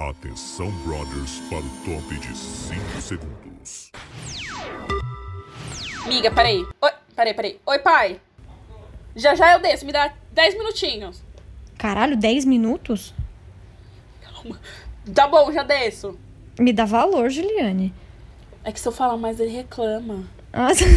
Atenção, brothers, para o top de 5 segundos. Miga, peraí. Oi, peraí, peraí. Oi, pai. Já já eu desço, me dá 10 minutinhos. Caralho, 10 minutos? Calma. Tá bom, já desço. Me dá valor, Juliane. É que se eu falar mais, ele reclama. Nossa.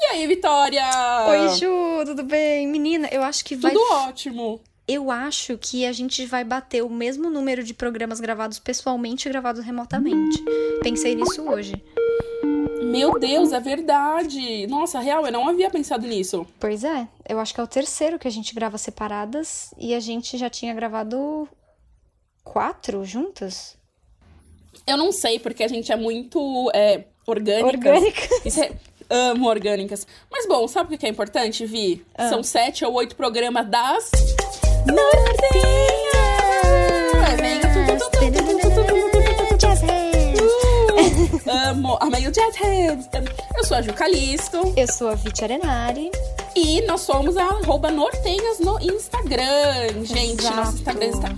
E aí, Vitória? Oi, Ju, tudo bem? Menina, eu acho que vai. Tudo ótimo. Eu acho que a gente vai bater o mesmo número de programas gravados pessoalmente e gravados remotamente. Pensei nisso hoje. Meu Deus, é verdade. Nossa, real, eu não havia pensado nisso. Pois é, eu acho que é o terceiro que a gente grava separadas e a gente já tinha gravado quatro juntas? Eu não sei, porque a gente é muito é, orgânicas. Orgânicas. Isso é- amo orgânicas. Mas bom, sabe o que é importante, Vi? Ah. São sete ou oito programas das. Amo, amei o Jazz Hands. Eu sou a Ju Calisto Eu sou a Viti Arenari. e nós somos a arroba Nortenhas no Instagram. Gente, Exato. nosso Instagram está.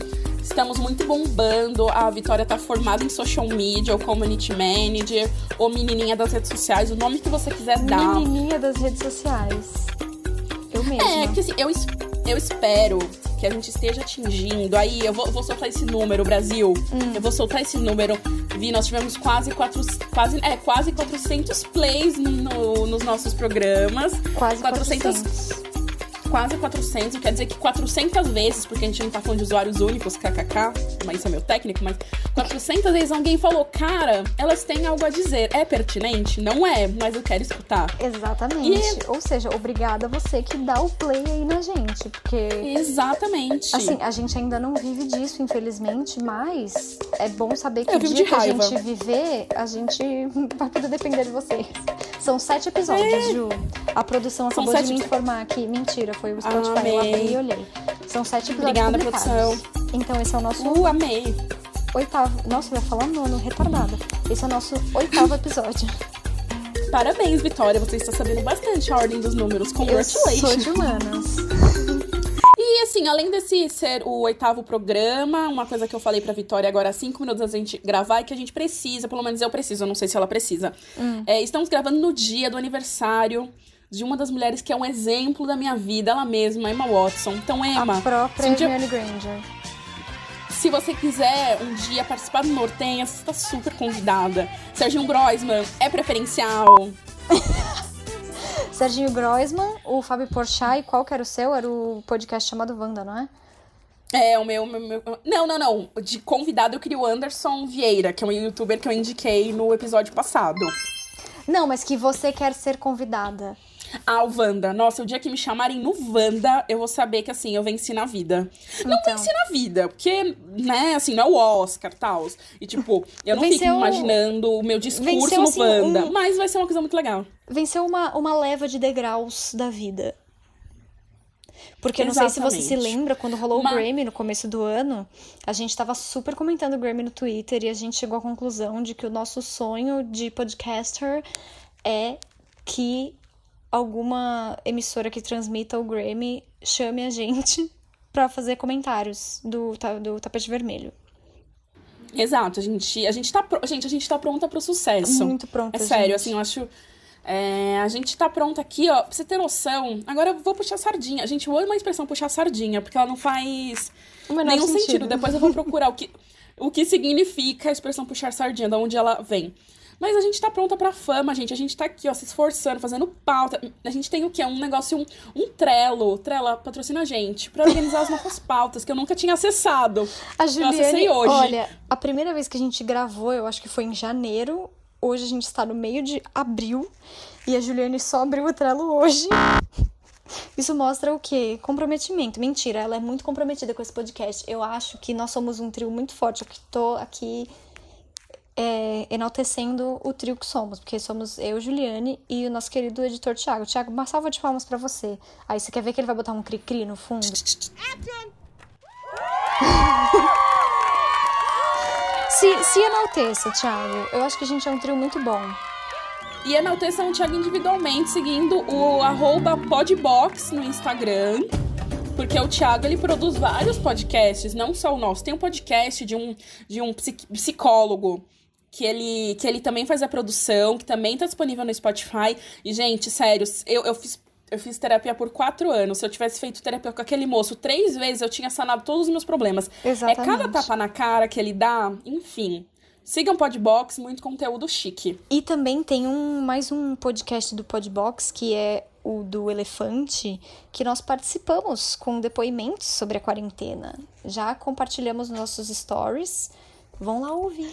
Estamos muito bombando. A Vitória tá formada em social media, ou community manager, ou menininha das redes sociais, o nome que você quiser dar. Menininha das redes sociais. Eu mesma. É, que assim, eu, eu espero que a gente esteja atingindo. Aí, eu vou, vou soltar esse número, Brasil. Hum. Eu vou soltar esse número. Vi, nós tivemos quase, quatro, quase, é, quase 400 plays no- nos nossos programas. Quase 400. 400. Quase 400, quer dizer que 400 vezes, porque a gente não tá falando de usuários únicos, kkk, mas isso é meu técnico, mas 400 vezes alguém falou, cara, elas têm algo a dizer. É pertinente? Não é, mas eu quero escutar. Exatamente. Ou seja, obrigada a você que dá o play aí na gente. Porque, Exatamente. assim, a gente ainda não vive disso, infelizmente, mas é bom saber que o dia que a gente viver, a gente vai poder depender de vocês. São sete episódios, Ju. A produção É. Acabou de me informar aqui. Mentira, foi o Spotify. Amei. Eu abri e olhei. São sete episódios Obrigada, publicados. Então esse é o nosso Uh, amei. oitavo. Nossa, eu ia falar nono, retardada. Esse é o nosso oitavo episódio. Parabéns, Vitória. Você está sabendo bastante a ordem dos números. Eu Congratulations. sou de humanas. E assim, além desse ser o oitavo programa, uma coisa que eu falei pra Vitória agora, cinco minutos antes da gente gravar, é que a gente precisa, pelo menos eu preciso, eu não sei se ela precisa. É, estamos gravando no dia do aniversário de uma das mulheres que é um exemplo da minha vida, ela mesma, Emma Watson. Então, Emma, A própria um dia- Granger. se você quiser um dia participar do Nortenha, você está super convidada. Serginho Groisman é preferencial. Serginho Groisman, o Fábio Porchat e qual que era o seu? Era o podcast chamado Wanda, não é? É, o meu, meu, meu- Não, não, não. De convidado eu queria o Anderson Vieira, que é um youtuber que eu indiquei no episódio passado. Não, mas que você quer ser convidada. Ah, o Wanda. Nossa, o dia que me chamarem no Wanda, eu vou saber que, assim, eu venci na vida. Não Então. venci na vida, porque, né, assim, não é o Oscar, tal. E, tipo, eu não fico Venceu- imaginando o meu discurso venceu, no assim, Wanda. um- Mas vai ser uma coisa muito legal. Venceu uma, uma leva de degraus da vida. Porque eu não sei se você se lembra, quando rolou Uma- o Grammy no começo do ano, a gente tava super comentando o Grammy no Twitter e a gente chegou à conclusão de que o nosso sonho de podcaster é que alguma emissora que transmita o Grammy chame a gente pra fazer comentários do, do tapete vermelho. Exato, a gente, a gente tá, gente, a gente tá pronta pro sucesso. Muito pronta, É sério, gente. assim, eu acho. é, a gente tá pronta aqui, ó, pra você ter noção. Agora eu vou puxar sardinha. Gente, eu amo a expressão puxar sardinha, porque ela não faz nenhum sentido. sentido. Depois eu vou procurar o que, o que significa a expressão puxar sardinha, de onde ela vem. Mas a gente tá pronta pra fama, gente. A gente tá aqui, ó, se esforçando, fazendo pauta. A gente tem o quê? Um negócio, um, um trelo. Trela patrocina a gente. Pra organizar as nossas pautas, que eu nunca tinha acessado. A Eu Juliane, acessei hoje. olha, a primeira vez que a gente gravou, eu acho que foi em janeiro. Hoje a gente está no meio de abril e a Juliane só abriu o Trello hoje. Isso mostra o quê? Comprometimento. Mentira, ela é muito comprometida com esse podcast. Eu acho que nós somos um trio muito forte. Eu que tô aqui é, enaltecendo o trio que somos, porque somos eu, Juliane e o nosso querido editor Thiago. Thiago, uma salva de palmas pra você. Aí você quer ver que ele vai botar um cri-cri no fundo? Se, se enalteça, Thiago. Eu acho que a gente é um trio muito bom. E enalteçam o Thiago individualmente, seguindo o arroba podbox no Instagram. Porque o Thiago, ele produz vários podcasts, não só o nosso. Tem um podcast de um, de um psicólogo que ele, que ele também faz a produção, que também tá disponível no Spotify. E, gente, sério, eu, eu fiz. Eu fiz terapia por quatro anos. Se eu tivesse feito terapia com aquele moço três vezes, eu tinha sanado todos os meus problemas. Exatamente. É cada tapa na cara que ele dá, enfim. Sigam Podbox, muito conteúdo chique. E também tem um mais um podcast do Podbox, que é o do Elefante, que nós participamos com depoimentos sobre a quarentena. Já compartilhamos nossos stories. Vão lá ouvir.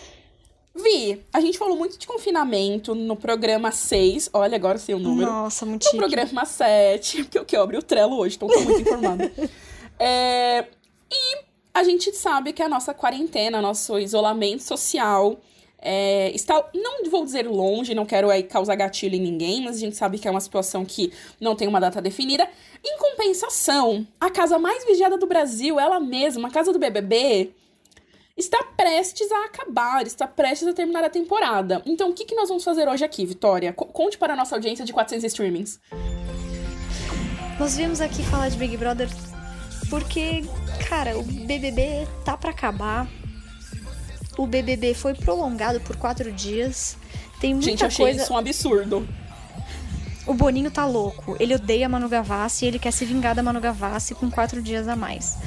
Vi, a gente falou muito de confinamento no programa 6. Olha, agora sei o número. Nossa, muito No chique. programa 7, porque eu que abri o Trello hoje, então tô muito informada. É, e a gente sabe que a nossa quarentena, nosso isolamento social é, está, não vou dizer longe, não quero aí causar gatilho em ninguém, mas a gente sabe que é uma situação que não tem uma data definida. Em compensação, a casa mais vigiada do Brasil, ela mesma, a casa do BBB, está prestes a acabar, está prestes a terminar a temporada. Então, o que, que nós vamos fazer hoje aqui, Vitória? Co- conte para a nossa audiência de 400 streamings. Nós viemos aqui falar de Big Brother porque, cara, o BBB tá pra acabar. O BBB foi prolongado por quatro dias. Tem muita Gente, eu achei coisa. isso um absurdo. O Boninho tá louco. Ele odeia a Manu Gavassi e ele quer se vingar da Manu Gavassi com quatro dias a mais.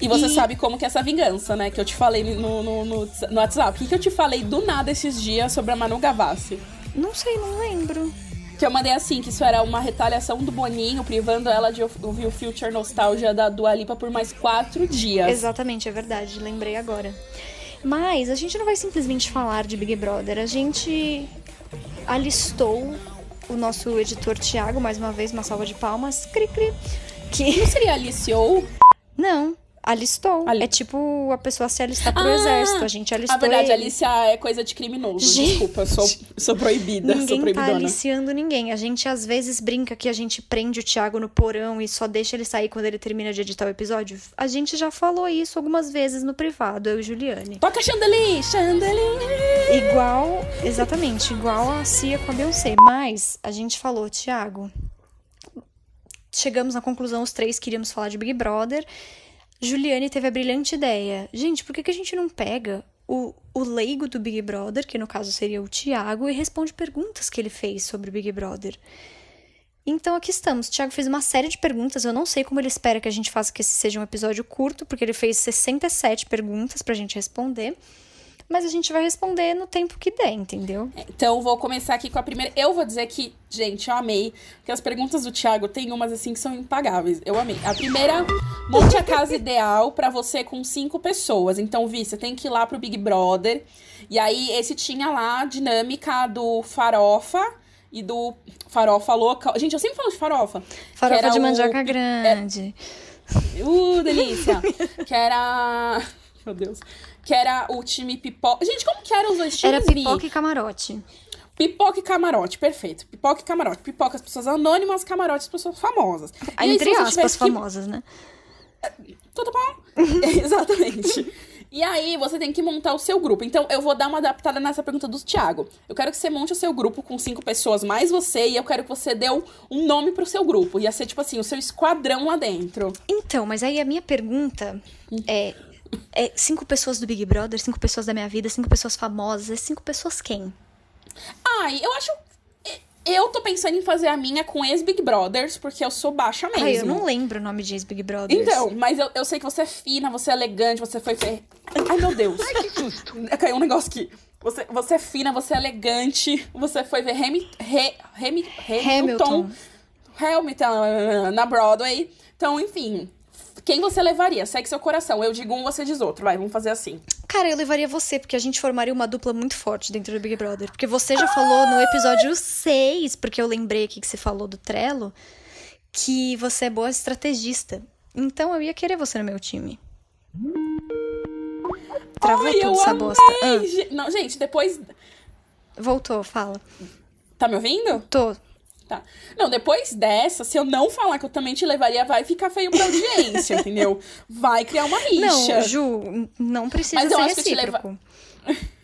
E você E- sabe como que é essa vingança, né? Que eu te falei no, no, no, no WhatsApp. O que, que eu te falei do nada esses dias sobre a Manu Gavassi? Não sei, não lembro. Que eu mandei assim, que isso era uma retaliação do Boninho, privando ela de ouvir o Future Nostalgia da Dua Lipa por mais quatro dias. Exatamente, é verdade. Lembrei agora. Mas a gente não vai simplesmente falar de Big Brother. A gente alistou o nosso editor Thiago, mais uma vez, uma salva de palmas. Cri, cri. Que Não seria aliciou? Não, alistou. Ali- É tipo a pessoa se alistar pro Ah, exército. A gente alistou A verdade, ele. Alicia é coisa de criminoso. Gente. Desculpa, sou, sou proibida, sou Ninguém tá proibidona. aliciando ninguém. A gente às vezes brinca que a gente prende o Thiago no porão e só deixa ele sair quando ele termina de editar o episódio. A gente já falou isso algumas vezes no privado, eu e Juliane. Toca Chandelier, Chandelier. Igual, exatamente, igual a Cia com a Beyoncé. Mas a gente falou, Thiago. Chegamos à conclusão, os três queríamos falar de Big Brother. Juliane teve a brilhante ideia. Gente, por que, a gente não pega o, o leigo do Big Brother, que no caso seria o Thiago, e responde perguntas que ele fez sobre o Big Brother? Então aqui estamos. O fez uma série de perguntas. Eu não sei como ele espera que a gente faça que esse seja um episódio curto, porque ele fez 67 perguntas pra gente responder. Mas a gente vai responder no tempo que der, entendeu? Então, vou começar aqui com a primeira. Eu vou dizer que, gente, eu amei. Que as perguntas do Thiago tem umas assim que são impagáveis. Eu amei. A primeira, monte a casa ideal pra você com cinco pessoas. Então, Vi, você tem que ir lá pro Big Brother. E aí, esse tinha lá a dinâmica do farofa e do farofa louca. Gente, eu sempre falo de farofa. Farofa de o- mandioca grande. Uh, delícia! que era. Meu Deus. Que era o time pipoca. Gente, como que eram os dois times? Era pipoca e camarote. Pipoca e camarote, perfeito. Pipoca e camarote. Pipoca as pessoas anônimas, camarote as pessoas famosas. E aí, Entre aspas, que- famosas, né? Tudo bom? Exatamente. E aí, você tem que montar o seu grupo. Então, eu vou dar uma adaptada nessa pergunta do Thiago. Eu quero que você monte o seu grupo com cinco pessoas, mais você, e eu quero que você dê um- um nome pro seu grupo. Ia ser, tipo assim, o seu esquadrão lá dentro. Então, mas aí a minha pergunta é, é cinco pessoas do Big Brother, cinco pessoas da minha vida, cinco pessoas famosas, é cinco pessoas quem? Ai, eu acho. Eu tô pensando em fazer a minha com ex-Big Brothers, porque eu sou baixa mesmo. Ai, eu não lembro o nome de ex-Big Brothers. Então, mas eu, eu sei que você é fina, você é elegante, você foi. Fer... Ai, meu Deus. Ai, que susto. Caiu um negócio aqui. Você, você é fina, você é elegante, você foi ver Hemi, He, Hemi, Hamilton, Hamilton na Broadway. Então, enfim. Quem você levaria? Segue seu coração. Eu digo um, você diz outro. Vai, vamos fazer assim. Cara, eu levaria você, porque a gente formaria uma dupla muito forte dentro do Big Brother. Porque você já falou no episódio 6, porque eu lembrei aqui que você falou do Trello, que você é boa estrategista. Então eu ia querer você no meu time. Travou Ai, tudo essa amei. bosta. Ge- Não, gente, depois. Ah, voltou, fala. Tá me ouvindo? Tô. Tá. Não, depois dessa, se eu não falar que eu também te levaria, vai ficar feio pra audiência, entendeu? Vai criar uma rixa. Não, Ju, não precisa Mas eu ser acho que te leva- recíproco.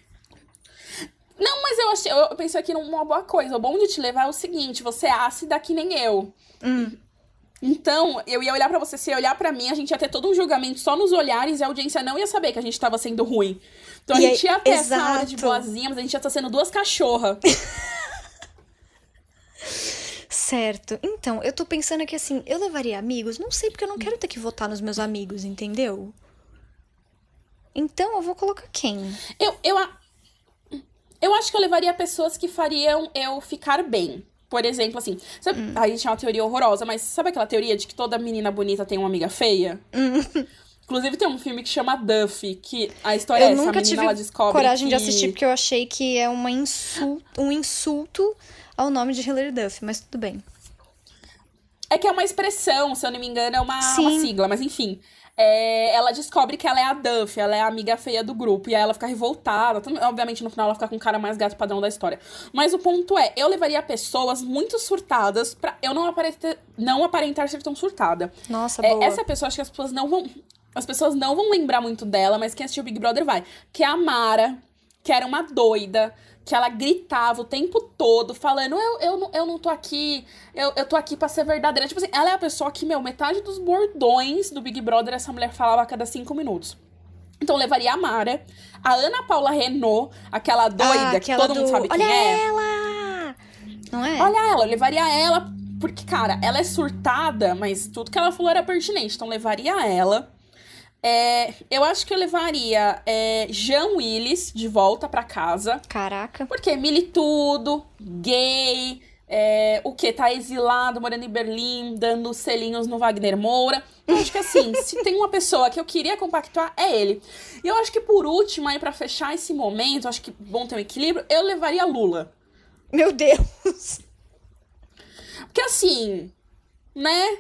Não, mas eu achei, eu pensei aqui numa boa coisa. O bom de te levar é o seguinte: você é ácida que nem eu. Então, eu ia olhar pra você, se ia olhar pra mim, a gente ia ter todo um julgamento só nos olhares e a audiência não ia saber que a gente tava sendo ruim. Então a E gente aí- ia ter essa exato. hora de boazinha, mas a gente ia estar sendo duas cachorras. Certo. Então, eu tô pensando aqui assim, eu levaria amigos? Não sei, porque eu não quero ter que votar nos meus amigos, entendeu? Então, eu vou colocar quem? Eu, eu, a- eu acho que eu levaria pessoas que fariam eu ficar bem. Por exemplo, assim, sabe, Hum. a gente é uma teoria horrorosa, mas sabe aquela teoria de que toda menina bonita tem uma amiga feia? Inclusive tem um filme que chama Duffy, que a história é Hum. eu essa, a nunca menina tive ela descobre coragem de que- assistir, porque eu achei que é uma insul- um insulto ao nome de Hilary Duff, mas tudo bem. É que é uma expressão, se eu não me engano, é uma, uma sigla, mas enfim. É, ela descobre que ela é a Duff, ela é a amiga feia do grupo. E aí ela fica revoltada. Obviamente, no final, ela fica com o cara mais gato padrão da história. Mas o ponto é, eu levaria pessoas muito surtadas pra eu não aparentar, não aparentar ser tão surtada. Nossa, É, boa. essa pessoa, acho que as pessoas não vão. As pessoas não vão lembrar muito dela, mas quem assistiu Big Brother vai. Que é a Mara, que era uma doida, que ela gritava o tempo todo, falando: Eu, eu, não, eu não tô aqui, eu, eu tô aqui pra ser verdadeira. Tipo assim, ela é a pessoa que, meu, metade dos bordões do Big Brother essa mulher falava a cada cinco minutos. Então levaria a Mara, a Ana Paula Renault, aquela doida ah, que aquela todo mundo do... sabe Olha quem é. ela! Não é? Olha ela, eu levaria ela, porque, cara, ela é surtada, mas tudo que ela falou era pertinente, então levaria ela. É, eu acho que eu levaria é, Jean Willis de volta pra casa, Caraca. porque militudo, gay, é, o que? Tá exilado, morando em Berlim, dando selinhos no Wagner Moura. Eu acho que assim, se tem uma pessoa que eu queria compactuar, é ele. E eu acho que por último, aí pra fechar esse momento, acho que bom ter um equilíbrio, eu levaria Lula. Meu Deus! Porque assim, né?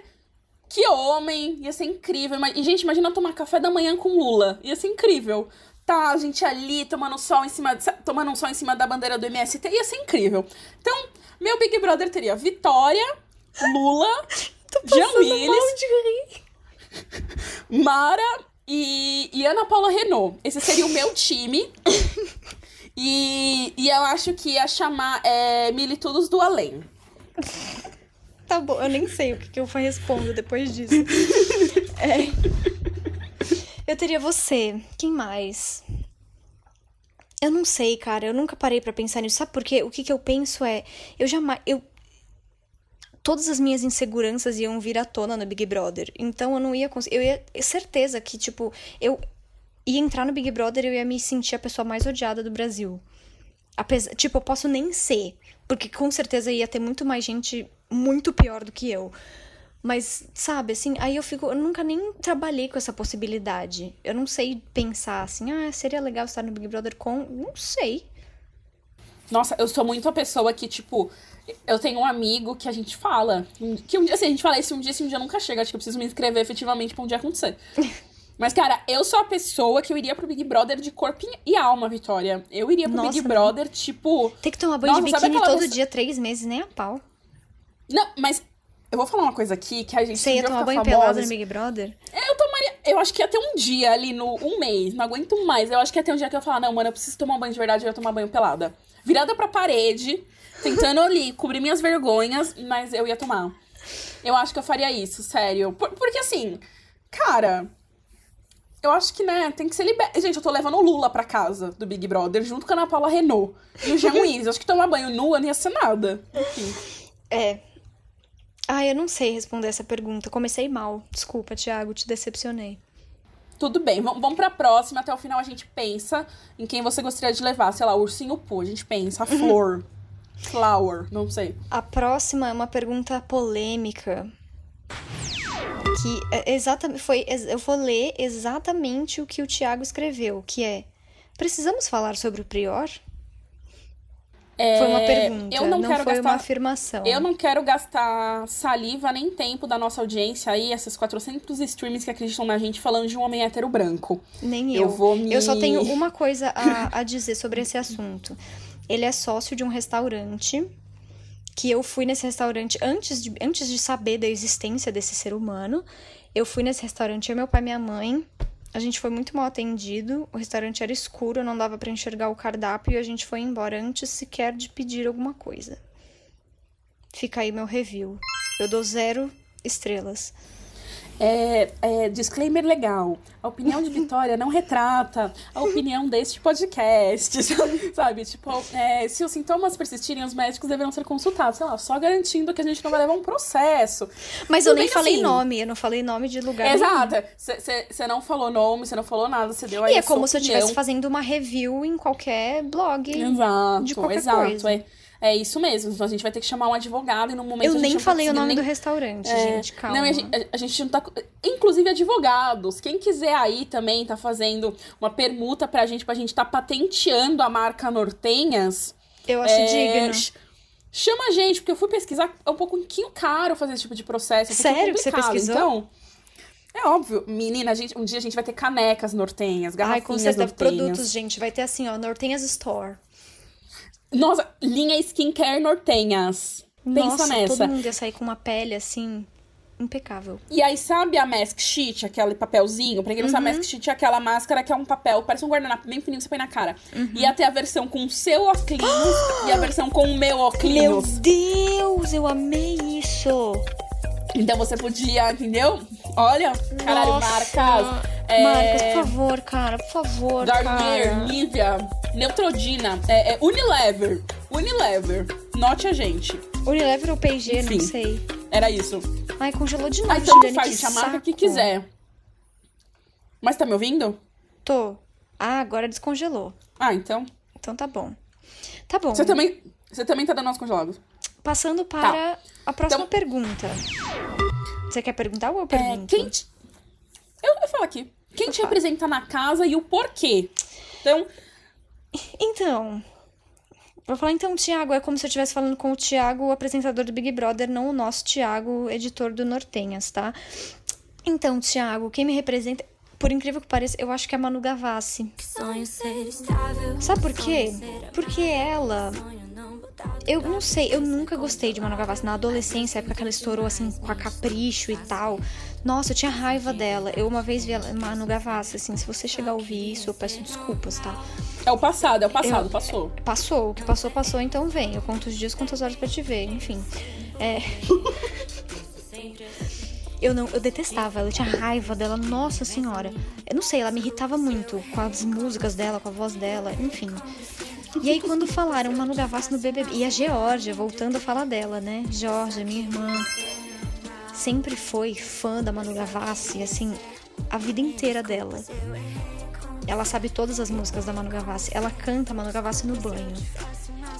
Que homem, ia ser incrível. E, gente, imagina tomar café da manhã com Lula. Ia ser incrível. Tá, a gente ali tomando sol em cima, tomando um sol em cima da bandeira do MST, ia ser incrível. Então, meu Big Brother teria Vitória, Lula, Jean Willis, de rir. Mara e, e Ana Paula Renault. Esse seria o meu time. E, e eu acho que ia chamar é, Militudos do Além. Tá bom, eu nem sei o que, que eu respondo depois disso. É. Eu teria você. Quem mais? Eu não sei, cara. Eu nunca parei pra pensar nisso. Sabe por quê? O que, que eu penso é. Eu jamais. Eu... Todas as minhas inseguranças iam vir à tona no Big Brother. Então eu não ia conseguir. Eu ia. Certeza que, tipo, eu ia entrar no Big Brother e eu ia me sentir a pessoa mais odiada do Brasil. Apesar, tipo, eu posso nem ser. Porque com certeza ia ter muito mais gente muito pior do que eu. Mas, sabe, assim, aí eu fico. Eu nunca nem trabalhei com essa possibilidade. Eu não sei pensar assim, ah, seria legal estar no Big Brother com. Não sei. Nossa, eu sou muito a pessoa que, tipo, eu tenho um amigo que a gente fala. Que um dia, assim, a gente fala esse um dia, esse um dia nunca chega. Acho que eu preciso me inscrever efetivamente pra um dia acontecer. Mas, cara, eu sou a pessoa que eu iria pro Big Brother de corpo e alma, Vitória. Eu iria pro Nossa, Big não. Brother, tipo. Tem que tomar banho de Nossa, sabe biquíni todo dia, três meses, nem a pau. Não, mas eu vou falar uma coisa aqui que a gente. Você ia tomar banho pelado no Big Brother? Eu tomaria. Eu acho que ia ter um dia ali no. Um mês, não aguento mais. Eu acho que ia ter um dia que eu ia falar, não, mano, eu preciso tomar um banho de verdade, eu ia tomar banho pelada. Virada pra parede, tentando ali cobrir minhas vergonhas, mas eu ia tomar. Eu acho que eu faria isso, sério. Por- porque assim, cara. Eu acho que, né, tem que ser liberto. Gente, eu tô levando o Lula pra casa do Big Brother, junto com a Ana Paula Renault. E o Jean Willis. Eu acho que tomar banho nua não ia ser nada. Enfim. É. Ah, eu não sei responder essa pergunta. Comecei mal. Desculpa, Thiago, te decepcionei. Tudo bem, vamos, vamos pra próxima. Até o final a gente pensa em quem você gostaria de levar. Sei lá, o ursinho Poo. A gente pensa, a flor. Flower, não sei. A próxima é uma pergunta polêmica. Que é exatamente foi eu vou ler exatamente o que o Thiago escreveu, que é: Precisamos falar sobre o Prior? É, Foi uma pergunta, Eu não, quero foi gastar. uma afirmação. Eu não quero gastar saliva nem tempo da nossa audiência aí, esses 400 streamers que acreditam na gente falando de um homem hétero branco. Nem Eu eu. vou me- Eu só tenho uma coisa a, a dizer sobre esse assunto. Ele é sócio de um restaurante que eu fui nesse restaurante antes de, antes de saber da existência desse ser humano. Eu fui nesse restaurante, eu, meu pai e minha mãe. A gente foi muito mal atendido. O restaurante era escuro, não dava pra enxergar o cardápio e a gente foi embora antes sequer de pedir alguma coisa. Fica aí meu review. Eu dou zero estrelas. É, é, disclaimer legal. A opinião de Vitória não retrata a opinião deste podcast, sabe? Tipo, é, se os sintomas persistirem, os médicos deverão ser consultados. Sei lá, só garantindo que a gente não vai levar um processo. Mas Tudo eu nem falei assim. nome, eu não falei nome de lugar Exato. Você não falou nome, você não falou nada, você deu aí E é como se eu estivesse fazendo uma review em qualquer blog. Exato, de qualquer exato. Coisa. É. É isso mesmo. Então a gente vai ter que chamar um advogado e no momento. Eu nem falei o nome nem... do restaurante, é... gente. Calma. Não, a gente, a gente não tá. Inclusive, advogados. Quem quiser aí também tá fazendo uma permuta pra gente, pra gente tá patenteando a marca Nortenhas. Eu acho é... digno. Chama a gente, porque eu fui pesquisar, é um pouquinho caro fazer esse tipo de processo. É um Sério que você pesquisou? Então, é óbvio, menina, a gente, um dia a gente vai ter canecas nortenhas, garrafinhas Ai, com certeza, nortenhas. produtos, gente, vai ter assim, ó, Nortenhas Store. Nossa, linha skincare nortenhas. Pensa Nossa, nessa. todo mundo ia sair com uma pele assim impecável. E aí, sabe a mask sheet, aquele papelzinho? Pra quem não uhum. sabe, mask sheet é aquela máscara que é um papel, parece um guardanapo bem fininho que você põe na cara. Uhum. E até a versão com o seu óculos e a versão com o meu óculos. Meu Deus, eu amei isso! Então você podia, entendeu? Olha, caralho, Nossa. marcas. É... Marcas, por favor, cara, por favor. Garnier, cara. Nivea, Neutrogena, é, é Unilever. Unilever. Note a gente. Unilever ou P&G, não sei. Era isso. Ai, congelou de novo, Ai, então Juliane, faz, saco. que quiser. Mas tá me ouvindo? Tô. Ah, agora descongelou. Ah, então. Então tá bom. Tá bom. Você também, você também tá dando nós congelados. Passando para a próxima Então- pergunta. Você quer perguntar ou eu É, pergunto? quem te... eu, eu falo aqui. Quem te fala. representa na casa e o porquê? Então, Então, vou falar então, Tiago, é como se eu estivesse falando com o Tiago, o apresentador do Big Brother, não o nosso Tiago, editor do Nortenhas, tá? Então, Tiago, quem me representa, por incrível que pareça, eu acho que é a Manu Gavassi. Sabe por quê? Porque ela eu não sei, eu nunca gostei de Manu Gavassi. Na adolescência, época que ela estourou assim com a capricho e tal. Nossa, eu tinha raiva dela. Eu uma vez vi ela, Manu Gavassi, assim, se você chegar a ouvir isso, eu peço desculpas, tá? é o passado, é o passado, Eu- passou. Passou, o que passou, passou, então vem. Eu conto os dias, conto as horas pra te ver, enfim. É. Eu não, eu detestava ela, eu tinha raiva dela, nossa senhora. Eu não sei, ela me irritava muito com as músicas dela, com a voz dela, enfim. E aí quando falaram Manu Gavassi no BBB, e a Georgia, voltando a falar dela, né? Georgia, minha irmã, sempre foi fã da Manu Gavassi, assim, a vida inteira dela. Ela sabe todas as músicas da Manu Gavassi. Ela canta Manu Gavassi no banho.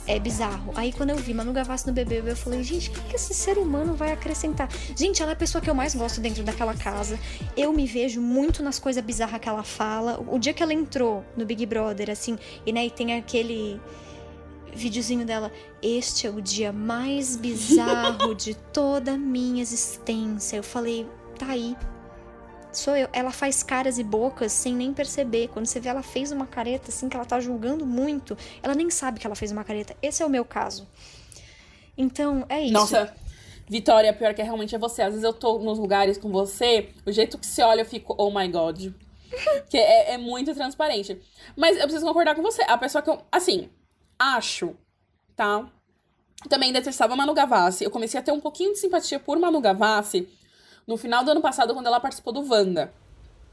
É bizarro. Aí quando eu vi Manu Gavassi no BBB, eu falei, gente, o que, que esse ser humano vai acrescentar? Gente, ela é a pessoa que eu mais gosto dentro daquela casa. Eu me vejo muito nas coisas bizarras que ela fala. O dia que ela entrou no Big Brother, assim, e, né, e tem aquele videozinho dela. Este é o dia mais bizarro de toda a minha existência. Eu falei, tá aí. Sou eu. Ela faz caras e bocas sem nem perceber. Quando você vê ela fez uma careta, assim, que ela tá julgando muito, ela nem sabe que ela fez uma careta. Esse é o meu caso. Então, é isso. Nossa, Vitória, pior que é realmente é você. Às vezes eu tô nos lugares com você, o jeito que você olha, eu fico, oh my god. que é, é muito transparente. Mas eu preciso concordar com você. A pessoa que eu, assim, acho, tá? Também detestava Manu Gavassi. Eu comecei a ter um pouquinho de simpatia por Manu Gavassi no final do ano passado, quando ela participou do Wanda.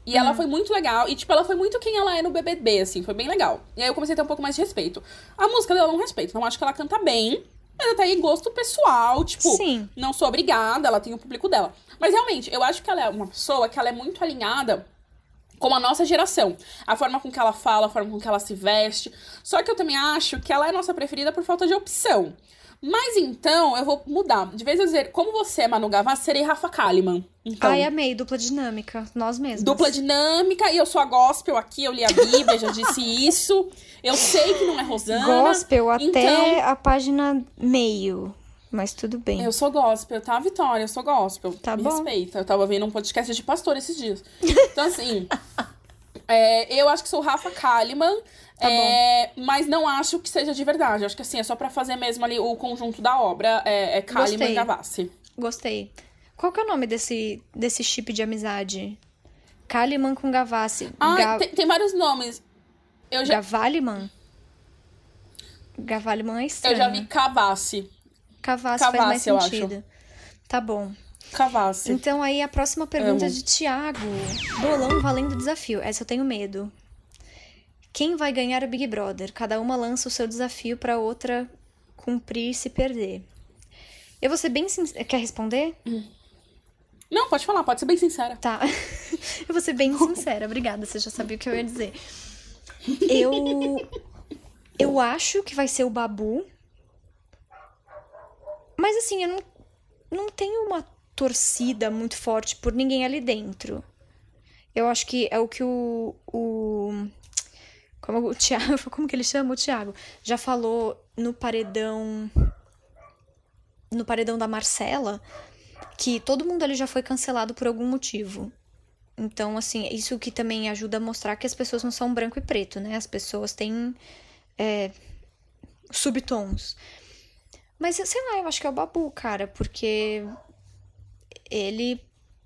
E ela foi muito legal. E, tipo, ela foi muito quem ela é no BBB, assim. Foi bem legal. E aí eu comecei a ter um pouco mais de respeito. A música dela eu não respeito. Não acho que ela canta bem. Mas até aí gosto pessoal. Tipo, Sim. não sou obrigada. Ela tem o público dela. Mas, realmente, eu acho que ela é uma pessoa que ela é muito alinhada com a nossa geração. A forma com que ela fala, a forma com que ela se veste. Só que eu também acho que ela é nossa preferida por falta de opção. Mas então, eu vou mudar. De vez em dizer, como você é Manu Gavassi, serei Rafa Kalimann. Então, Ai, amei. Dupla dinâmica. Nós mesmos. dupla dinâmica, e eu sou a gospel aqui, eu li a Bíblia, já disse isso. Eu sei que não é Rosana. Gospel até Então, a página meio. Mas tudo bem. eu sou gospel, tá, Vitória? Eu sou gospel. Tá Me bom. respeita. Eu tava vendo um podcast de pastor esses dias. Então, assim, é, eu acho que sou Rafa Kalimann. Tá é, mas não acho que seja de verdade. Acho que assim, é só pra fazer mesmo ali o conjunto da obra. É, é Kalimann e Gavassi. Gostei. Qual que é o nome desse, desse chip de amizade? Kaliman com Gavassi. Ah, Ga tem, tem vários nomes. Eu já, Gavaliman? Gavaliman é eu estranho. já vi Cavassi. Cavassi, faz mais eu sentido. Tá bom. cavasse. Então aí a próxima pergunta é Amo. de Thiago. Bolão valendo desafio. Essa eu tenho medo. Quem vai ganhar o Big Brother? Cada uma lança o seu desafio pra outra cumprir e se perder. Eu vou ser bem sincera. Quer responder? Não, pode falar, pode ser bem sincera. Tá. eu vou ser bem sincera. Obrigada, você já sabia o que eu ia dizer. Eu. Eu acho que vai ser o Babu. Mas assim, eu não, não tenho uma torcida muito forte por ninguém ali dentro. Eu acho que é o que o. o como o Thiago. Como que ele chama? O Thiago. Já falou no paredão. No paredão da Marcela. Que todo mundo ali já foi cancelado por algum motivo. Então, assim, isso que também ajuda a mostrar que as pessoas não são branco e preto, né? As pessoas têm é, subtons. Mas, sei lá, eu acho que é o Babu, cara, porque ele,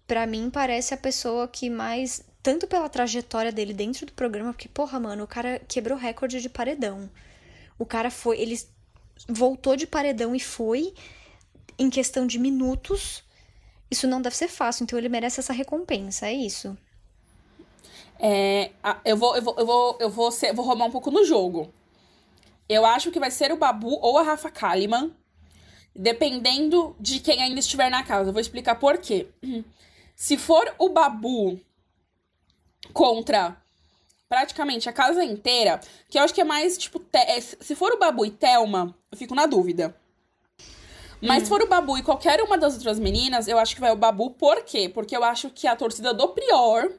pra mim, parece a pessoa que mais. Tanto pela trajetória dele dentro do programa, porque, porra, mano, o cara quebrou recorde de paredão. O cara foi. Ele voltou de paredão e foi em questão de minutos. Isso não deve ser fácil, então ele merece essa recompensa, é isso. É, eu vou, eu vou, eu vou, eu vou, ser, vou roubar um pouco no jogo. Eu acho que vai ser o Babu ou a Rafa Kalimann, dependendo de quem ainda estiver na casa. Vou explicar por quê. Se for o Babu contra praticamente a casa inteira, que eu acho que é mais tipo, é, se for o Babu e Thelma, eu fico na dúvida. Mas se for o Babu e qualquer uma das outras meninas, eu acho que vai o Babu. Por quê? Porque eu acho que a torcida do Prior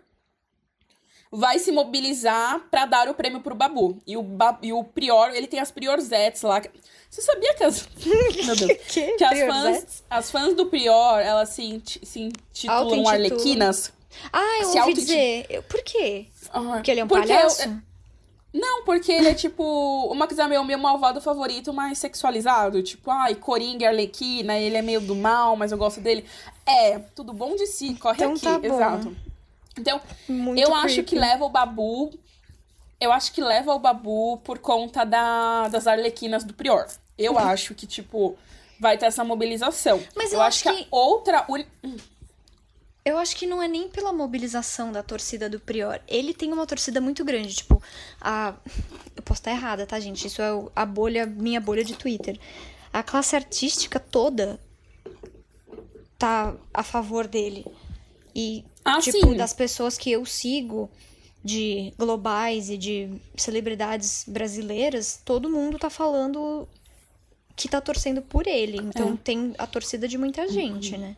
vai se mobilizar pra dar o prêmio pro Babu. E o, ba e o Prior, ele tem as Priorzettes lá. Você sabia que as. Meu Deus. Que? Que as fãs, as fãs do Prior, elas se, se intitulam. Arlequinas. Ah, eu Se ouvi dizer. Eu- Por quê? Ah, Porque ele é um porque palhaço? eu- Não, porque ele é tipo uma coisa meio meu malvado favorito, mais sexualizado. Tipo, ai, Coringa Arlequina, ele é meio do mal, mas eu gosto dele. É, tudo bom de si, corre Então aqui, tá bom. exato. Então, Muito eu acho creepy. que leva o Babu. Eu acho que leva o Babu por conta da, das Arlequinas do Prior. Eu acho que, tipo, vai ter essa mobilização. Mas eu, eu acho que, acho a que- outra. uni- Eu acho que não é nem pela mobilização da torcida do Prior. Ele tem uma torcida muito grande, tipo, a. Eu posso estar errada, tá, gente? Isso é a bolha, minha bolha de Twitter. A classe artística toda tá a favor dele. E, Ah, tipo, sim. das pessoas que eu sigo, de globais e de celebridades brasileiras, todo mundo tá falando que tá torcendo por ele. Então É. tem a torcida de muita gente, né?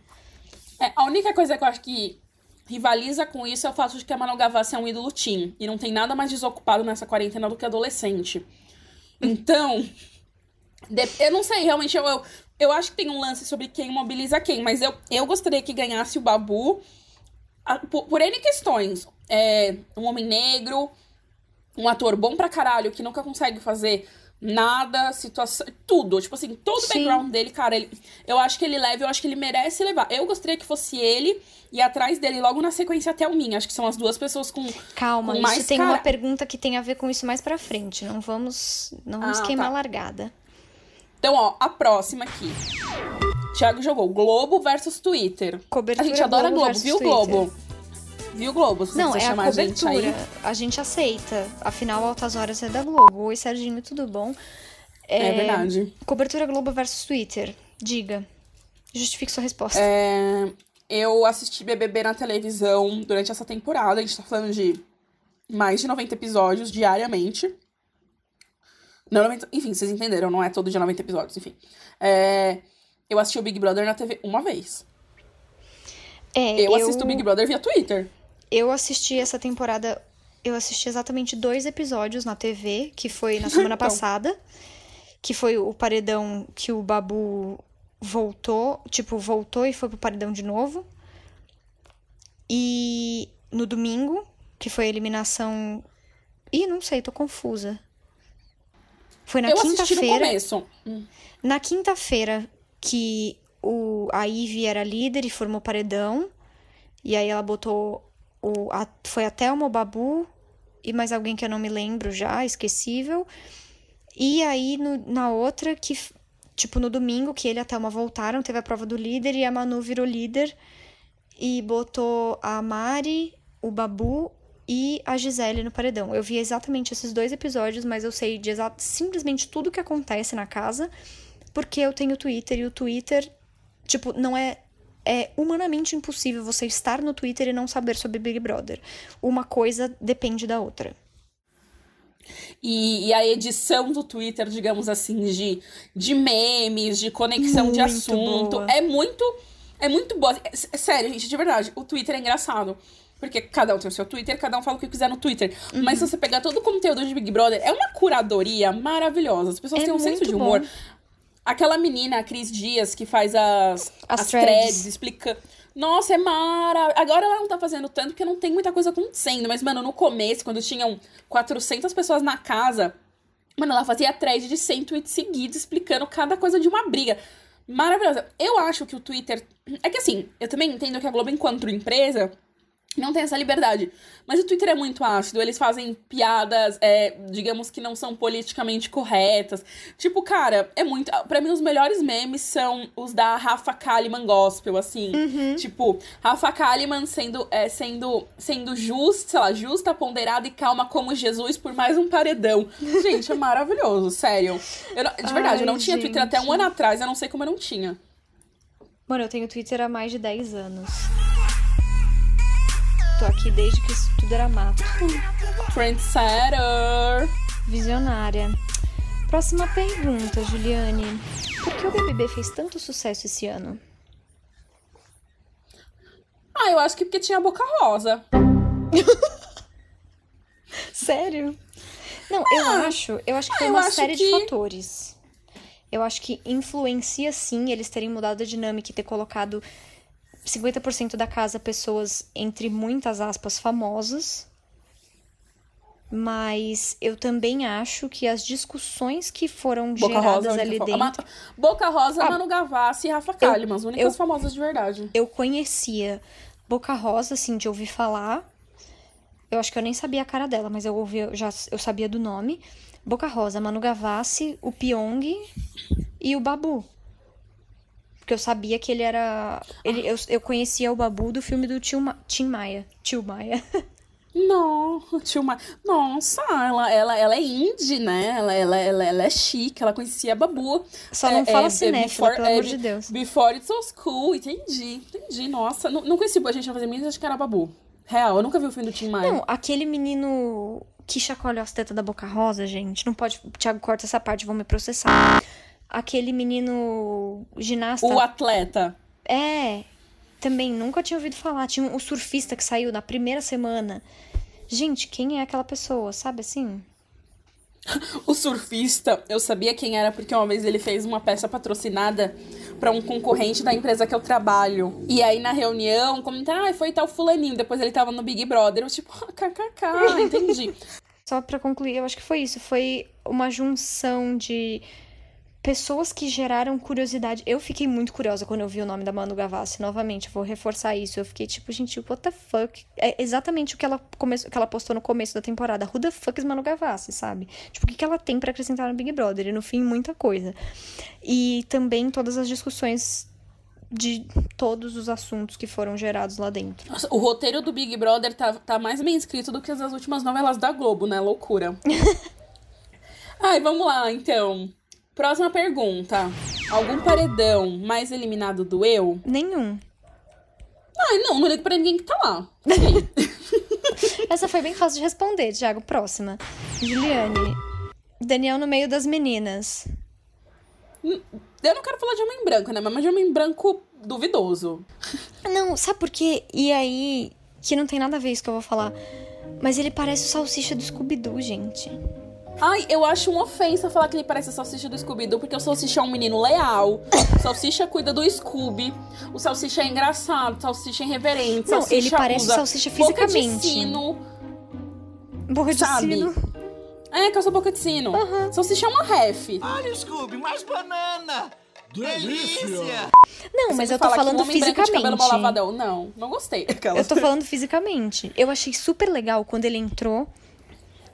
É, a única coisa que eu acho que rivaliza com isso é o fato de que a Manu Gavassi é um ídolo teen. E não tem nada mais desocupado nessa quarentena do que adolescente. Então, eu não sei, realmente, eu, eu, eu acho que tem um lance sobre quem mobiliza quem. Mas eu, eu gostaria que ganhasse o Babu por, por N questões. É, um homem negro, um ator bom pra caralho, que nunca consegue fazer nada, situação, tudo. Tipo assim, todo o background dele, cara, ele, eu acho que ele leva, eu acho que ele merece levar. Eu gostaria que fosse ele e atrás dele, logo na sequência, até o Min. Acho que são as duas pessoas com. Calma, com isso mais tem cara- uma pergunta que tem a ver com isso mais pra frente. Não vamos, não vamos Ah, queimar tá. a largada. Então, ó, a próxima aqui. Thiago jogou Globo versus Twitter. Cobertura a gente adora Globo Globo, viu, Twitter. Globo? Viu, Globo? Se Não, é a chamar a gente cobertura. aí. A gente aceita. Afinal, Altas Horas é da Globo. Oi, Serginho, tudo bom? É, verdade. Cobertura Globo versus Twitter. Diga. Justifique sua resposta. É, eu assisti BBB na televisão durante essa temporada. A gente tá falando de mais de 90 episódios diariamente. Não, 90, enfim, vocês entenderam, não é todo dia 90 episódios, enfim. É, eu assisti o Big Brother na TV uma vez. É, Eu, assisto o Big Brother via Twitter. Eu assisti essa temporada. Eu assisti exatamente dois episódios na TV, que foi na semana Então. passada. Que foi o paredão que o Babu voltou. Tipo, voltou e foi pro paredão de novo. E no domingo, que foi a eliminação. Ih, não sei, tô confusa. Foi na quinta-feira. Hum. Na quinta-feira, que o, a Ivy era líder e formou paredão. E aí ela botou. O, a, foi até o Babu e mais alguém que eu não me lembro já, esquecível. E aí no- na outra que, tipo, no domingo, que ele e a Thelma voltaram, teve a prova do líder e a Manu virou líder e botou a Mari, o Babu e a Gisele no paredão. Eu vi exatamente esses dois episódios, mas eu sei de simplesmente tudo o que acontece na casa, porque eu tenho Twitter e o Twitter, tipo, não é é humanamente impossível você estar no Twitter e não saber sobre Big Brother. Uma coisa depende da outra. E, e, a edição do Twitter, digamos assim, de, de memes, de conexão muito de assunto, boa. é muito. É muito boa. É, sério, gente, de verdade, o Twitter é engraçado. Porque cada um tem o seu Twitter, cada um fala o que quiser no Twitter. Uhum. Mas se você pegar todo o conteúdo de Big Brother, é uma curadoria maravilhosa. As pessoas é têm um senso de humor. Bom. Aquela menina, a Cris Dias, que faz as, as, as threads, threads explica. Nossa, é mara. Agora ela não tá fazendo tanto porque não tem muita coisa acontecendo. Mas, mano, no começo, quando tinham 400 pessoas na casa, mano, ela fazia thread de 100 tweets seguidos explicando cada coisa de uma briga. Maravilhosa. Eu acho que o Twitter. É que assim, eu também entendo que a Globo, enquanto empresa, não tem essa liberdade. Mas o Twitter é muito ácido, eles fazem piadas, é, digamos que não são politicamente corretas. Tipo, cara, é muito. Pra mim, os melhores memes são os da Rafa Kalimann Gospel, assim. Uhum. Tipo, Rafa Kalimann sendo, é, sendo, sendo justa, sei lá, justa, ponderada e calma como Jesus por mais um paredão. Gente, é maravilhoso, sério. Eu, de verdade, Ai, eu não tinha gente. Twitter até um ano atrás, eu não sei como eu não tinha. Mano, eu tenho Twitter há mais de 10 anos. Tô aqui desde que isso tudo era mato. Trendsetter. Visionária. Próxima pergunta, Juliane. Por que o BBB fez tanto sucesso esse ano? Ah, eu acho que porque tinha boca rosa. Sério? Não, ah, eu acho, eu acho que foi ah, uma série que... de fatores. Eu acho que influencia sim eles terem mudado a dinâmica e ter colocado 50% da casa pessoas entre muitas aspas famosas. Mas eu também acho que as discussões que foram Boca geradas Rosa, ali dentro. Boca Rosa, ah, Manu Gavassi e Rafa Kalimann, as únicas eu, famosas de verdade. Eu conhecia Boca Rosa, assim, de ouvir falar. Eu acho que eu nem sabia a cara dela, mas eu ouvi, eu já eu sabia do nome. Boca Rosa, Manu Gavassi, o Pyong e o Babu. Porque eu sabia que ele era. Ele, eu, eu conhecia o Babu do filme do tio Ma, Tim Maia. Tio Maia. Não, tio Maia. Nossa, ela, ela, ela é indie, né? Ela, ela, ela, ela é chique, ela conhecia a Babu. Só não é, fala é, cinéfila, pelo é, amor de Deus. Before It's So Cool, entendi, entendi. Nossa, não, não conheci a gente vai fazer meninas, acho que era Babu. Real, eu nunca vi o filme do Tim Maia. Não, aquele menino que chacoalhou as tetas da boca rosa, gente. Não pode. Thiago, corta essa parte, vão me processar aquele menino ginasta. O atleta. É. Também nunca tinha ouvido falar. Tinha o surfista que saiu na primeira semana. Gente, quem é aquela pessoa, sabe assim? o surfista, eu sabia quem era porque uma vez ele fez uma peça patrocinada para um concorrente da empresa que eu trabalho. E aí na reunião, comentaram, ah, foi tal fulaninho. Depois ele tava no Big Brother. Eu tipo, ah, kkk, entendi. Só para concluir, eu acho que foi isso. Foi uma junção de pessoas que geraram curiosidade. Eu fiquei muito curiosa quando eu vi o nome da Manu Gavassi. Novamente, vou reforçar isso. Eu fiquei tipo, gente, what the fuck? É exatamente o que ela, come... que ela postou no começo da temporada. Who the fuck is Manu Gavassi, sabe? Tipo, o que, que ela tem para acrescentar no Big Brother? E no fim, muita coisa. E também todas as discussões de todos os assuntos que foram gerados lá dentro. Nossa, o roteiro do Big Brother tá, tá mais bem escrito do que as últimas novelas da Globo, né? Loucura. Ai, vamos lá, então. Próxima pergunta. Algum paredão mais eliminado do eu? Nenhum. Ai, não, não ligo pra ninguém que tá lá. Essa foi bem fácil de responder, Thiago. Próxima. Juliane. Daniel no meio das meninas. Hum, eu não quero falar de homem branco, né? Mas de homem branco duvidoso. Não, sabe por quê? E aí, que não tem nada a ver isso que eu vou falar. Mas ele parece o salsicha do Scooby-Doo, gente. Ai, eu acho uma ofensa falar que ele parece a salsicha do Scooby-Doo, porque o salsicha é um menino leal. O salsicha cuida do Scooby. O salsicha é engraçado, o salsicha é irreverente. Não, ele parece usa salsicha fisicamente. Boca de sino. Boca de sabe? sino. É, calça boca de sino. Uhum. Salsicha é uma ref. Olha, Scooby, mais banana! Delícia! Não, mas eu tô falando fisicamente. Não, não gostei. Eu tô falando fisicamente. Eu achei super legal quando ele entrou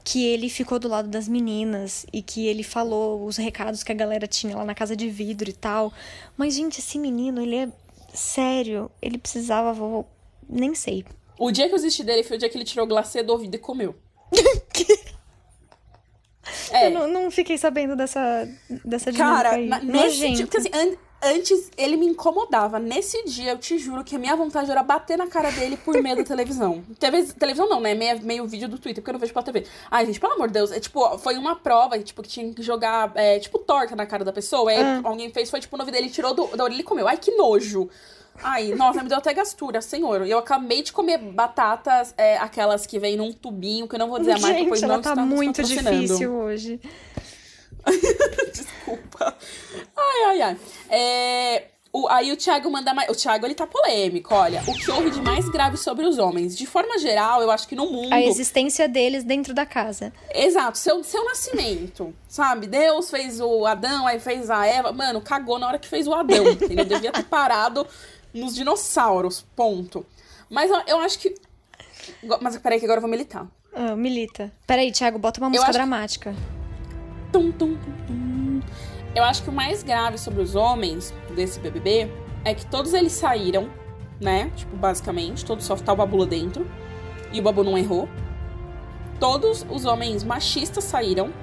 que ele ficou do lado das meninas e que ele falou os recados que a galera tinha lá na casa de vidro e tal. Mas, gente, esse menino, ele é sério. Ele precisava. Vou... Nem sei. O dia que eu desisti dele foi o dia que ele tirou o glacê do ouvido e comeu. É. Eu não, não, fiquei sabendo dessa, dessa Cara, aí. nesse porque assim, antes ele me incomodava. Nesse dia, eu te juro que a minha vontade era bater na cara dele por meio da televisão. TV, televisão não, né? Meio, meio vídeo do Twitter, porque eu não vejo pela TV. Ai, gente, pelo amor de Deus. É, tipo, foi uma prova, tipo, que tinha que jogar, é, tipo, torta na cara da pessoa. Aí ah. alguém fez, foi tipo, no vídeo dele, tirou do, da orelha e comeu. Ai, que nojo. Ai, nossa, me deu até gastura, senhor. Eu acabei de comer batatas, é, aquelas que vem num tubinho, que eu não vou dizer a marca, pois ela não tá muito difícil hoje. Desculpa. Ai, ai, ai. É, o, aí o Thiago manda mais. O Thiago, ele tá polêmico, olha. O que houve de mais grave sobre os homens? De forma geral, eu acho que no mundo. A existência deles dentro da casa. Exato, seu, seu nascimento. Sabe? Deus fez o Adão, aí fez a Eva. Mano, cagou na hora que fez o Adão. Entendeu? Devia ter parado nos dinossauros, ponto. Mas eu, eu acho que. Mas peraí, que agora eu vou militar. Ah, milita. Peraí, Thiago, bota uma música dramática. Que... Tum, tum, tum, tum. Eu acho que o mais grave sobre os homens desse BBB é que todos eles saíram, né? Tipo, basicamente, todos só tá o Babu lá dentro. E o Babu não errou. Todos os homens machistas saíram.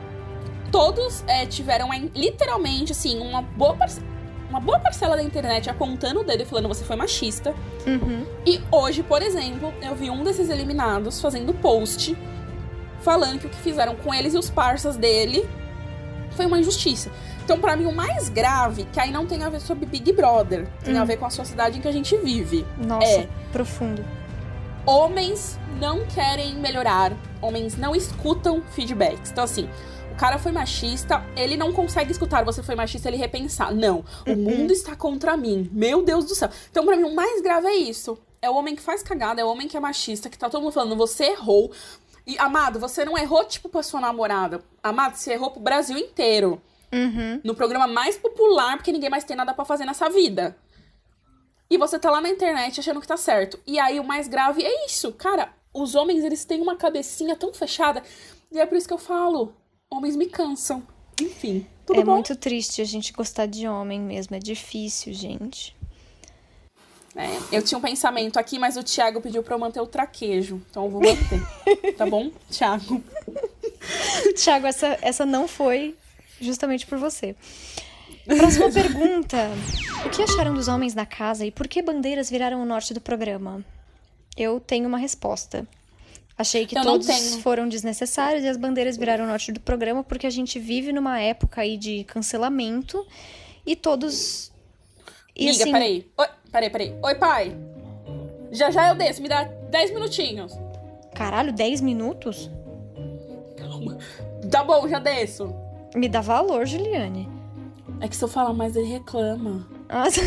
Todos é, tiveram, literalmente, assim, uma boa parcela uma boa parcela da internet apontando o dedo e falando você foi machista. Uhum. E hoje, por exemplo, eu vi um desses eliminados fazendo post falando que o que fizeram com eles e os parças dele foi uma injustiça. Então, para mim, o mais grave, que aí não tem a ver sobre Big Brother, tem a hum. ver com a sociedade em que a gente vive. Nossa, é, profundo. Homens não querem melhorar, homens não escutam feedbacks. Então, assim, o cara foi machista, ele não consegue escutar você foi machista ele repensar. Não, o uhum. mundo está contra mim. Meu Deus do céu. Então, para mim, o mais grave é isso. É o homem que faz cagada, é o homem que é machista, que tá todo mundo falando, você errou. E, amado, você não errou, tipo, pra sua namorada. Amado, você errou pro Brasil inteiro. Uhum. No programa mais popular, porque ninguém mais tem nada para fazer nessa vida. E você tá lá na internet achando que tá certo. E aí, o mais grave é isso. Cara, os homens, eles têm uma cabecinha tão fechada. E é por isso que eu falo homens me cansam. Enfim, tudo é bom? muito triste a gente gostar de homem mesmo. É difícil, gente. É, eu tinha um pensamento aqui, mas o Thiago pediu pra eu manter o traquejo. Então eu vou manter. tá bom, Thiago? Thiago, essa, essa não foi justamente por você. Próxima pergunta. O que acharam dos homens na casa e por que bandeiras viraram o norte do programa? Eu tenho uma resposta. Achei que eu todos foram desnecessários e as bandeiras viraram norte do programa porque a gente vive numa época aí de cancelamento e todos. E Miga, assim... peraí. Oi, peraí, peraí. Oi, pai. Já já eu desço, me dá 10 minutinhos. Caralho, 10 minutos? Calma. Tá bom, já desço. Me dá valor, Juliane. É que se eu falar mais, ele reclama. Nossa.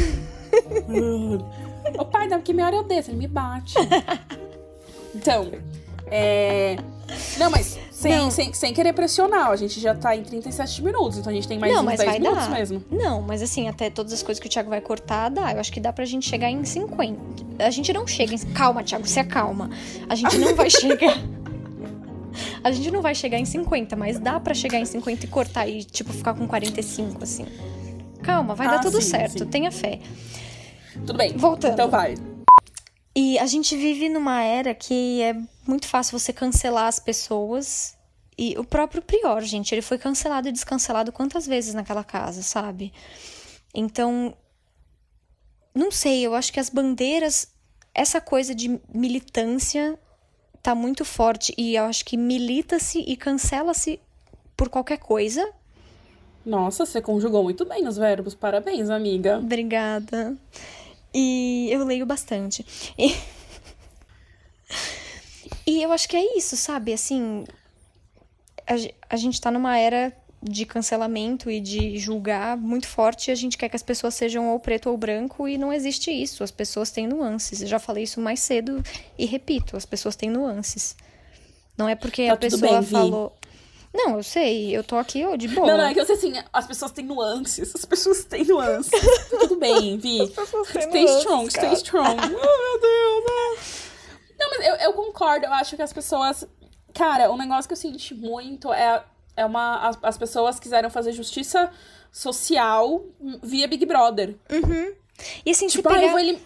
Ô pai, daqui meia hora eu desço, ele me bate. Então, é... Não, mas sem, não. Sem, sem querer pressionar, a gente já tá em 37 minutos, então a gente tem mais não, uns 10 minutos dar. mesmo. Não, mas assim, até todas as coisas que o Thiago vai cortar, dá. Eu acho que dá pra gente chegar em 50. A gente não chega em. Calma, Thiago, se acalma. A gente não vai chegar. A gente não vai chegar em 50, mas dá para chegar em 50 e cortar e, tipo, ficar com 45, assim. Calma, vai ah, dar tudo sim, certo, sim. tenha fé. Tudo bem. Voltando. Então vai. E a gente vive numa era que é muito fácil você cancelar as pessoas. E o próprio Prior, gente, ele foi cancelado e descancelado quantas vezes naquela casa, sabe? Então, não sei, eu acho que as bandeiras, essa coisa de militância tá muito forte e eu acho que milita-se e cancela-se por qualquer coisa. Nossa, você conjugou muito bem os verbos. Parabéns, amiga. Obrigada. E eu leio bastante. E, e eu acho que é isso, sabe? Assim, a, a gente tá numa era de cancelamento e de julgar muito forte, a gente quer que as pessoas sejam ou preto ou branco e não existe isso. As pessoas têm nuances. Eu já falei isso mais cedo e repito, as pessoas têm nuances. Não é porque tá a pessoa bem, falou. Não, eu sei, eu tô aqui ó, de boa. Não, não, é que eu sei assim, as pessoas têm nuances, as pessoas têm nuances. Tudo bem, Vi. As pessoas têm stay nuances, strong, cara. stay strong. oh, meu Deus. Né? Não, mas eu, eu concordo, eu acho que as pessoas cara, um negócio que eu senti muito é, é uma. As, as pessoas quiseram fazer justiça social via Big Brother. E assim, Tipo, se ah, pegar... elim...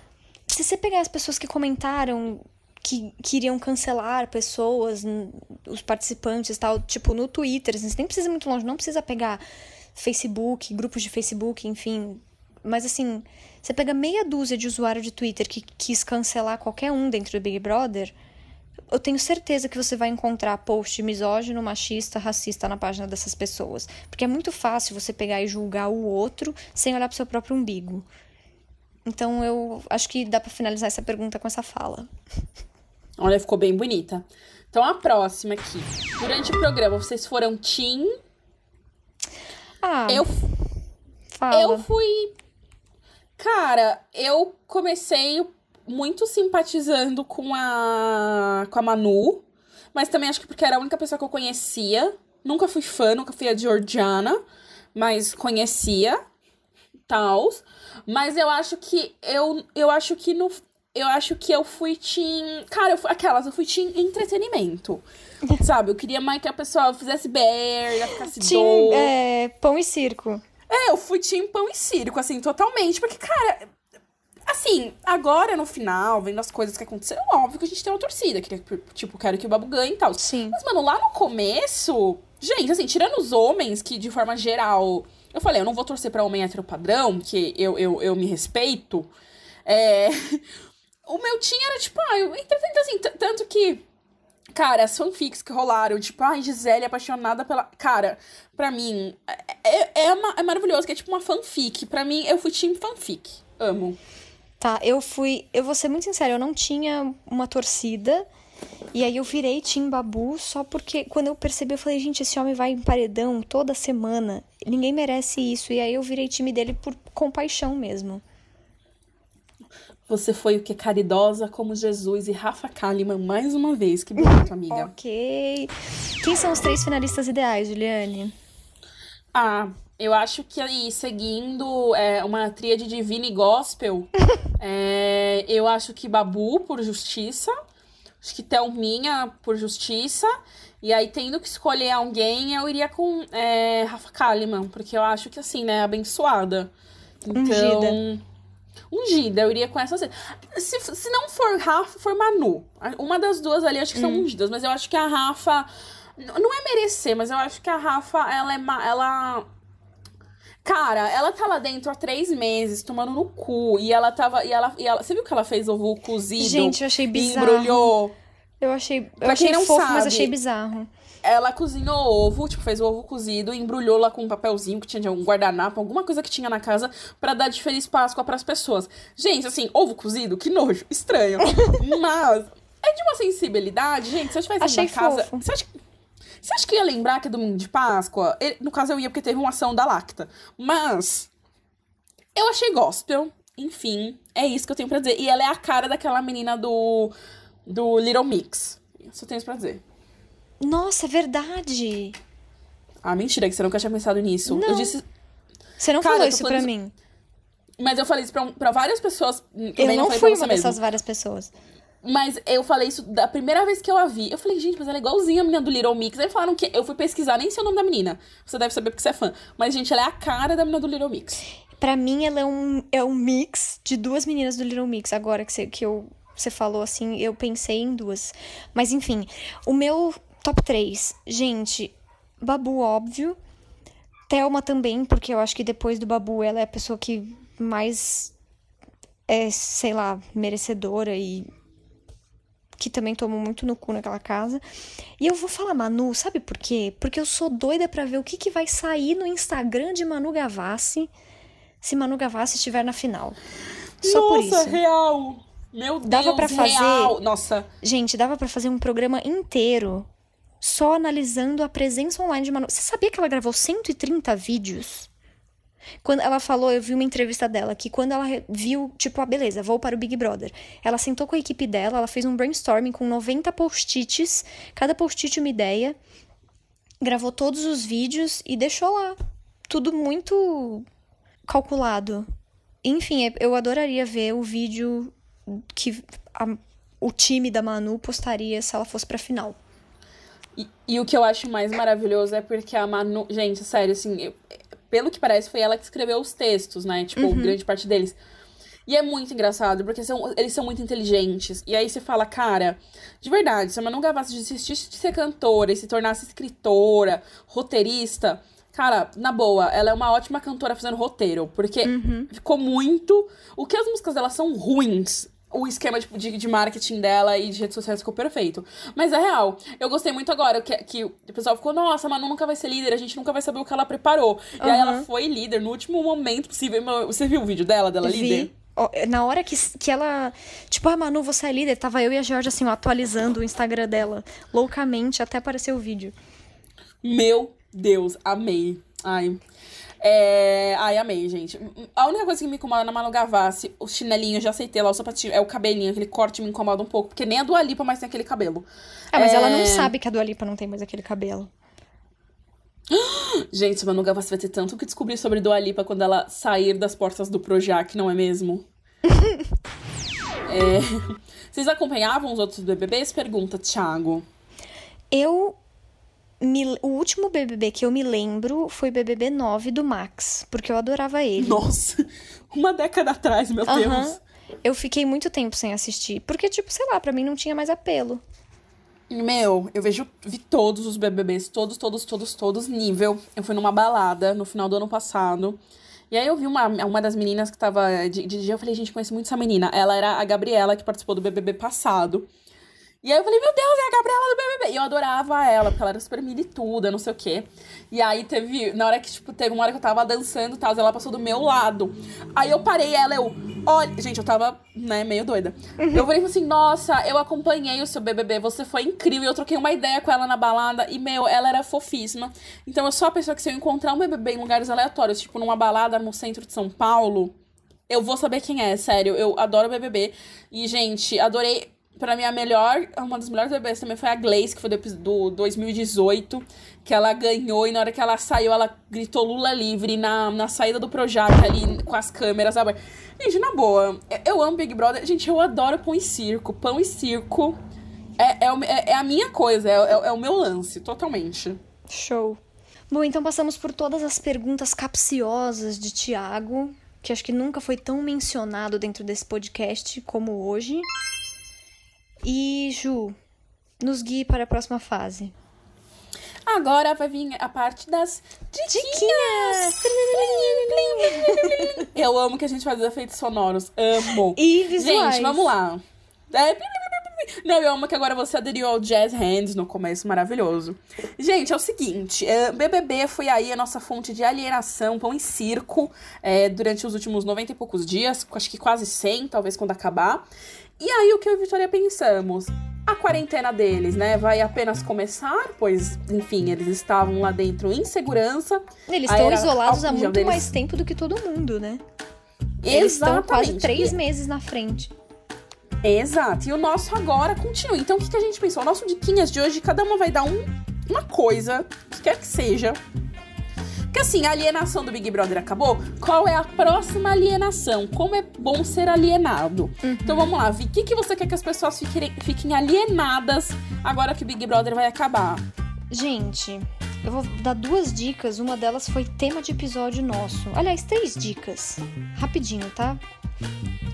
se você pegar as pessoas que comentaram que queriam cancelar pessoas, os participantes e tal, tipo no Twitter, assim, você nem precisa ir muito longe, não precisa pegar Facebook, grupos de Facebook, enfim. Mas assim, você pega meia dúzia de usuário de Twitter que quis cancelar qualquer um dentro do Big Brother, eu tenho certeza que você vai encontrar post misógino, machista, racista na página dessas pessoas. Porque é muito fácil você pegar e julgar o outro sem olhar pro seu próprio umbigo. Então eu acho que dá pra finalizar essa pergunta com essa fala. Olha, ficou bem bonita. Então a próxima aqui. Durante o programa, vocês foram Team. Ah, Eu, fala. eu fui. Cara, eu comecei muito simpatizando com a. com a Manu. Mas também acho que porque era a única pessoa que eu conhecia. Nunca fui fã, nunca fui a Georgiana. Mas conhecia. Tals. Mas eu acho que. Eu, eu acho que no. Eu acho que eu fui team. Cara, eu fui, aquelas, eu fui team entretenimento. Sabe? Eu queria mais que a pessoa fizesse bear, ficasse Tinha dor. é, pão e circo. É, eu fui team pão e circo, assim, totalmente. Porque, cara, assim, agora no final, vendo as coisas que aconteceram, óbvio que a gente tem uma torcida. Queria, tipo, quero que o Babu ganhe e tal. Sim. Mas, mano, lá no começo, gente, assim, tirando os homens, que de forma geral. Eu falei, eu não vou torcer pra homem hétero padrão, que eu, eu, eu me respeito. É. O meu team era tipo, ah, eu entretanto, assim, tanto que. Cara, as fanfics que rolaram, tipo, ai, Gisele apaixonada pela. Cara, pra mim, é, é, uma- é maravilhoso, que é tipo uma fanfic. Pra mim, eu fui team fanfic. Amo. Tá, eu fui. Eu vou ser muito sincera, eu não tinha uma torcida. E aí eu virei Tim Babu só porque quando eu percebi, eu falei, gente, esse homem vai em paredão toda semana. Ninguém merece isso. E aí eu virei time dele por compaixão mesmo. Você foi o que? Caridosa como Jesus e Rafa Kalimann mais uma vez. Que bonito, amiga. Ok. Quem são os três finalistas ideais, Juliane? Ah, eu acho que aí, seguindo é, uma tríade divina e gospel, é, eu acho que Babu por justiça, acho que Thelminha por justiça, e aí tendo que escolher alguém, eu iria com é, Rafa Kalimann, porque eu acho que assim, né, abençoada. Então, Ungida. Ungida, eu iria com essa. Se, se não for Rafa, for Manu. Uma das duas ali acho que são ungidas, mas eu acho que a Rafa. Não é merecer, mas eu acho que a Rafa, ela é. Ela. Cara, ela tá lá dentro há três meses, tomando no cu. E ela tava. E ela, e ela, você viu que ela fez ovo cozido? Gente, eu achei bizarro. Embrulhou. Eu achei, eu Pra achei quem não fofo, mas sabe- achei bizarro. Ela cozinhou ovo, tipo, fez o ovo cozido, embrulhou lá com um papelzinho que tinha de um guardanapo, alguma coisa que tinha na casa, pra dar de Feliz Páscoa pras pessoas. Gente, assim, ovo cozido, que nojo, estranho. Mas é de uma sensibilidade, gente. Se eu tivesse Achei indo na casa. fofo. Você acha, você acha que eu ia lembrar que é domingo de Páscoa? Ele- no caso, eu ia porque teve uma ação da Lacta. Mas. Eu achei gospel. Enfim, é isso que eu tenho pra dizer. E ela é a cara daquela menina do. Do Little Mix. Só tenho isso pra dizer. Nossa, é verdade. Ah, mentira, que você nunca tinha pensado nisso. Não. Eu disse. Você não Cara, falou eu isso pra isso- mim. Mas eu falei isso pra, pra várias pessoas. Eu também não falei fui uma mesmo. dessas várias pessoas. Mas eu falei isso da primeira vez que eu a vi. Eu falei, gente, mas ela é igualzinha a menina do Little Mix. Aí falaram que. Eu fui pesquisar, nem sei o nome da menina. Você deve saber porque você é fã. Mas, gente, ela é a cara da menina do Little Mix. Pra mim, ela é um, é um mix de duas meninas do Little Mix. Agora que você, que eu, você falou assim, eu pensei em duas. Mas enfim, o meu top 3. Gente, Babu, óbvio. Thelma também, porque eu acho que depois do Babu ela é a pessoa que mais é, sei lá, merecedora e que também tomou muito no cu naquela casa. E eu vou falar Manu, sabe por quê? Porque eu sou doida pra ver o que, que vai sair no Instagram de Manu Gavassi se Manu Gavassi estiver na final. Só por Nossa, isso. real! Meu Deus, Dava pra fazer- real! Nossa, Gente, dava pra fazer um programa inteiro só analisando a presença online de Manu. Você sabia que ela gravou 130 vídeos? Quando ela falou, eu vi uma entrevista dela, que quando ela viu, tipo, ah, beleza, vou para o Big Brother. Ela sentou com a equipe dela, ela fez um brainstorming com 90 post-its, cada post-it uma ideia, gravou todos os vídeos e deixou lá. Tudo muito calculado. Enfim, é- eu adoraria ver o vídeo que a- o time da Manu postaria se ela fosse pra final. E, e o que eu acho mais maravilhoso é porque a Manu. Gente, sério, assim, eu- pelo que parece, foi ela que escreveu os textos, né? Tipo, grande parte deles. E é muito engraçado, porque são, eles são muito inteligentes. E aí você fala, cara, de verdade, se a Manu Gavassi desistisse de ser cantora e se tornasse escritora, roteirista, cara, na boa, ela é uma ótima cantora fazendo roteiro. Porque ficou muito. O que as músicas dela são ruins. O esquema tipo, de, de marketing dela e de redes sociais ficou perfeito. Mas é real. Eu gostei muito agora que, que o pessoal ficou, nossa, a Manu nunca vai ser líder, a gente nunca vai saber o que ela preparou. E aí ela foi líder no último momento possível. Você viu o vídeo dela, dela líder? Vi. Ó, Na hora que, que ela. Tipo, ah, Manu, você é líder. Tava eu e a Georgia, assim, ó, atualizando o Instagram dela loucamente até aparecer o vídeo. Meu Deus, amei. Ai. É... Ai, amei, gente. A única coisa que me incomoda na Manu Gavassi, o chinelinho, eu já aceitei lá, o sapatinho, é o cabelinho, aquele corte me incomoda um pouco, porque nem a Dua Lipa mais tem aquele cabelo. Ah, mas ela não É, sabe que a Dua Lipa não tem mais aquele cabelo. Gente, Manu Gavassi vai ter tanto que descobrir sobre Dua Lipa quando ela sair das portas do Projac, não é mesmo? É, Vocês acompanhavam os outros BBBs? Pergunta, Thiago. Eu. Me... O último BBB que eu me lembro foi BBB 9 do Max, porque eu adorava ele. Nossa, uma década atrás, meu Aham. Deus. Eu fiquei muito tempo sem assistir, porque, tipo, sei lá, pra mim não tinha mais apelo. Meu, eu vejo, vi todos os BBBs, todos, todos, todos, todos, nível. Eu fui numa balada no final do ano passado. E aí eu vi uma, uma das meninas que tava de, de dia, eu falei, gente, conheço muito essa menina. Ela era a Gabriela, que participou do BBB passado. E aí eu falei, meu Deus, é a Gabriela do BBB. E eu adorava ela, porque ela era super milituda, não sei o quê. E aí teve, na hora que, tipo, teve uma hora que eu tava dançando e tal, ela passou do meu lado. Aí eu parei ela, eu, olha, gente, eu tava, né, meio doida. Eu falei assim, nossa, eu acompanhei o seu BBB, você foi incrível. Eu troquei uma ideia com ela na balada e, meu, ela era fofíssima. Então eu sou a pessoa que se eu encontrar um BBB em lugares aleatórios, tipo numa balada no centro de São Paulo, eu vou saber quem é, sério. Eu adoro BBB. E, gente, adorei. Pra mim, a melhor, uma das melhores BBBs também foi a Glaze, que foi do, do 2018, que ela ganhou e na hora que ela saiu, ela gritou Lula livre na, na saída do Projac ali com as câmeras, sabe? Gente, na boa, eu- amo Big Brother. Gente, eu adoro pão e circo. Pão e circo é, é, é- é a minha coisa, é, é- é o meu lance, totalmente. Show. Bom, então passamos por todas as perguntas capciosas de Tiago, que acho que nunca foi tão mencionado dentro desse podcast como hoje. E, Ju, nos guie para a próxima fase. Agora vai vir a parte das diquinhas. Eu amo que a gente faz os efeitos sonoros. Amo. E visuais. Gente, vamos lá. É... Não, eu amo que agora você aderiu ao Jazz Hands no começo, maravilhoso. Gente, é o seguinte, é, BBB foi aí a nossa fonte de alienação, pão e circo, é, durante os últimos 90 e poucos dias, acho que quase 100, talvez quando acabar. E aí, o que eu e a Vitória pensamos? A quarentena deles, né, vai apenas começar, pois, enfim, eles estavam lá dentro em segurança. Eles estão isolados há muito deles. mais tempo do que todo mundo, né? Eles estão quase Exatamente. três meses na frente. Exato. E o nosso agora continua. Então, o que, que a gente pensou? O nosso diquinhas de hoje, cada uma vai dar um, uma coisa, que quer que seja. Porque assim, a alienação do Big Brother acabou. Qual é a próxima alienação? Como é bom ser alienado? Então vamos lá, Vi. O que, que você quer que as pessoas fiquem, fiquem alienadas agora que o Big Brother vai acabar? Gente, eu vou dar duas dicas. Uma delas foi tema de episódio nosso. Aliás, três dicas. Rapidinho, tá?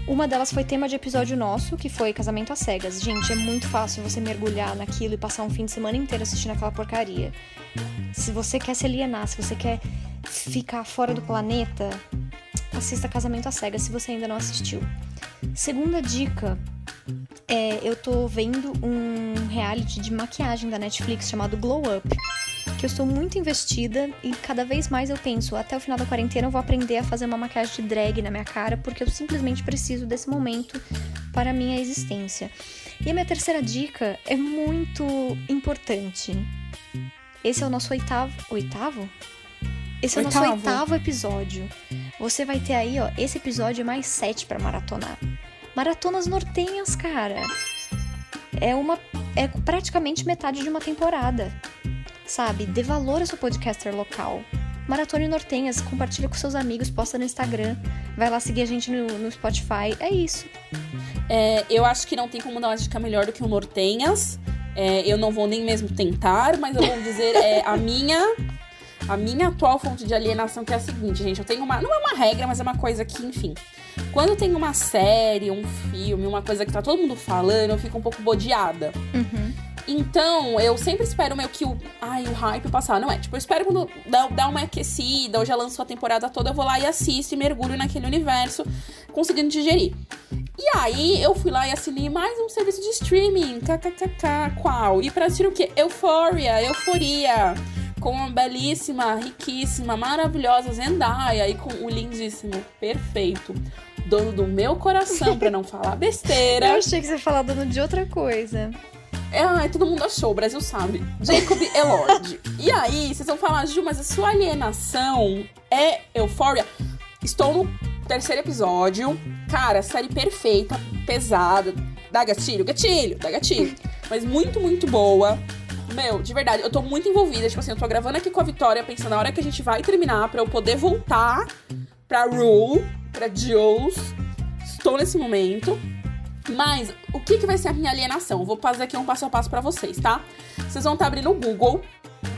Uma delas foi tema de episódio nosso, que foi Casamento às Cegas. Gente, é muito fácil você mergulhar naquilo e passar um fim de semana inteiro assistindo aquela porcaria. Se você quer se alienar, se você quer ficar fora do planeta, assista Casamento às Cegas se você ainda não assistiu. Segunda dica é, eu tô vendo um reality de maquiagem da Netflix chamado Glow Up. Que eu estou muito investida e cada vez mais eu penso, até o final da quarentena eu vou aprender a fazer uma maquiagem de drag na minha cara, porque eu simplesmente preciso desse momento para a minha existência. E a minha terceira dica é muito importante. Esse é o nosso oitavo. Oitavo? Esse é o nosso Oitavo. episódio. Você vai ter aí, ó, esse episódio é mais sete pra maratonar. Maratonas nortenhas, cara. É uma. É praticamente metade de uma temporada. Sabe? Dê valor ao seu podcaster local. Maratone Nortenhas, compartilha com seus amigos, posta no Instagram. Vai lá seguir a gente no, no Spotify. É isso. É, eu acho que não tem como dar uma dica melhor do que o Nortenhas. É, eu não vou nem mesmo tentar, mas eu vou dizer é, a minha a minha atual fonte de alienação que é a seguinte, gente, eu tenho uma, não é uma regra, mas é uma coisa que, enfim, quando tem uma série, um filme, uma coisa que tá todo mundo falando, eu fico um pouco bodeada. Uhum. Então, eu sempre espero meio que o. Ai, o hype passar. Não é? Tipo, eu espero quando dá, dá uma aquecida, ou já lançou a temporada toda, eu vou lá e assisto e mergulho naquele universo, conseguindo digerir. E aí, eu fui lá e assinei mais um serviço de streaming. KKKK, qual? E pra assistir o quê? Euphoria, Euforia. Com uma belíssima, riquíssima, maravilhosa Zendaya e com o lindíssimo, perfeito, dono do meu coração, pra não falar besteira. Eu achei que você ia falar dono de outra coisa. É, todo mundo achou, o Brasil sabe. Jacob Elord. e aí, vocês vão falar, Ju, mas a sua alienação é Euphoria? Estou no terceiro episódio. Cara, série perfeita, pesada. Dá gatilho, gatilho, dá gatilho. Mas muito, muito boa. Meu, de verdade, eu tô muito envolvida. Tipo assim, eu tô gravando aqui com a Vitória, pensando na hora que a gente vai terminar pra eu poder voltar pra Rule, pra Jules. Estou nesse momento. Mas o que, que vai ser a minha alienação? Vou fazer aqui um passo a passo pra vocês, tá? Vocês vão estar tá abrindo o Google.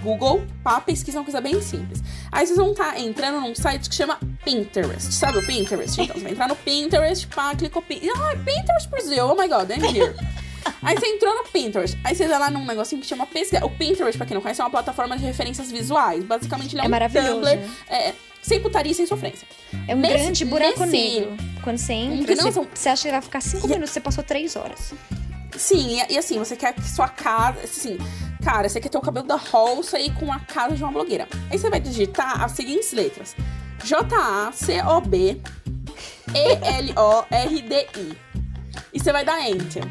Google, pá, pesquisa uma coisa bem simples. Aí vocês vão estar tá entrando num site que chama Pinterest. Sabe o Pinterest? Então, você vai entrar no Pinterest, pá, clicou Pinterest. Ah, Pinterest Brasil, oh my god, I'm here. Aí você entrou no Pinterest. Aí você vai lá num negocinho que chama pesquisa. O Pinterest, pra quem não conhece, é uma plataforma de referências visuais. Basicamente, ele é, É um maravilhoso. Tumblr. É, sem putaria e sem sofrência. É um Nesse- grande buraco nesse- negro. Quando você entra, Não, você, são- você acha que vai ficar cinco minutos, você passou três horas. Sim, e, e assim, você quer que sua casa. Assim, cara, você quer ter o cabelo da Rolsa aí com a casa de uma blogueira. Aí você vai digitar as seguintes letras: J-A-C-O-B E-L-O-R-D-I. E você vai dar Enter.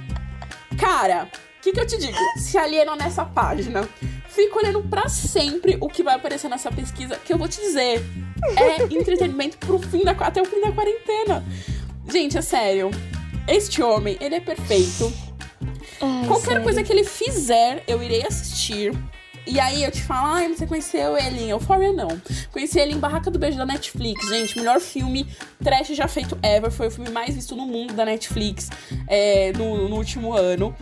Cara, o que, que eu te digo? Se aliena nessa página. Fica olhando pra sempre o que vai aparecer nessa pesquisa, que eu vou te dizer. É entretenimento pro fim da, até o fim da quarentena. Gente, é sério. Este homem, ele é perfeito. Ai, Qualquer sério. coisa que ele fizer, eu irei assistir. E aí eu te falo, ai, você conheceu ele em Euphoria? Não. Conheci ele em Barraca do Beijo da Netflix. Gente, melhor filme trash já feito ever. Foi o filme mais visto no mundo da Netflix é, no, no último ano.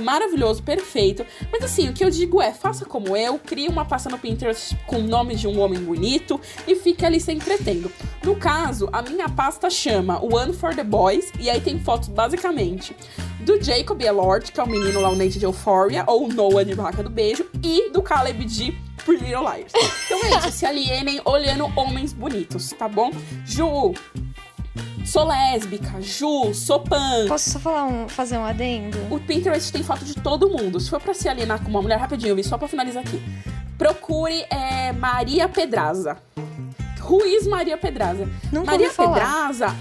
Maravilhoso, perfeito. Mas assim, o que eu digo é, faça como eu, crie uma pasta no Pinterest com o nome de um homem bonito e fique ali se entretendo. No caso, a minha pasta chama One for the Boys, e aí tem fotos basicamente do Jacob Elord, que é o menino lá, o Nate de Euphoria, ou Noah de Barraca do Beijo, e do Caleb de Pretty Little Liars. Então é isso, se alienem olhando homens bonitos, tá bom? Ju, sou lésbica. Ju, sou pan. Posso só falar um, fazer um adendo? O Pinterest tem foto de todo mundo. Se for pra se alienar com uma mulher, rapidinho, vi só pra finalizar aqui. Procure é, Maria Pedraza. Ruiz Maria Pedraza. Nunca Maria. Pedraza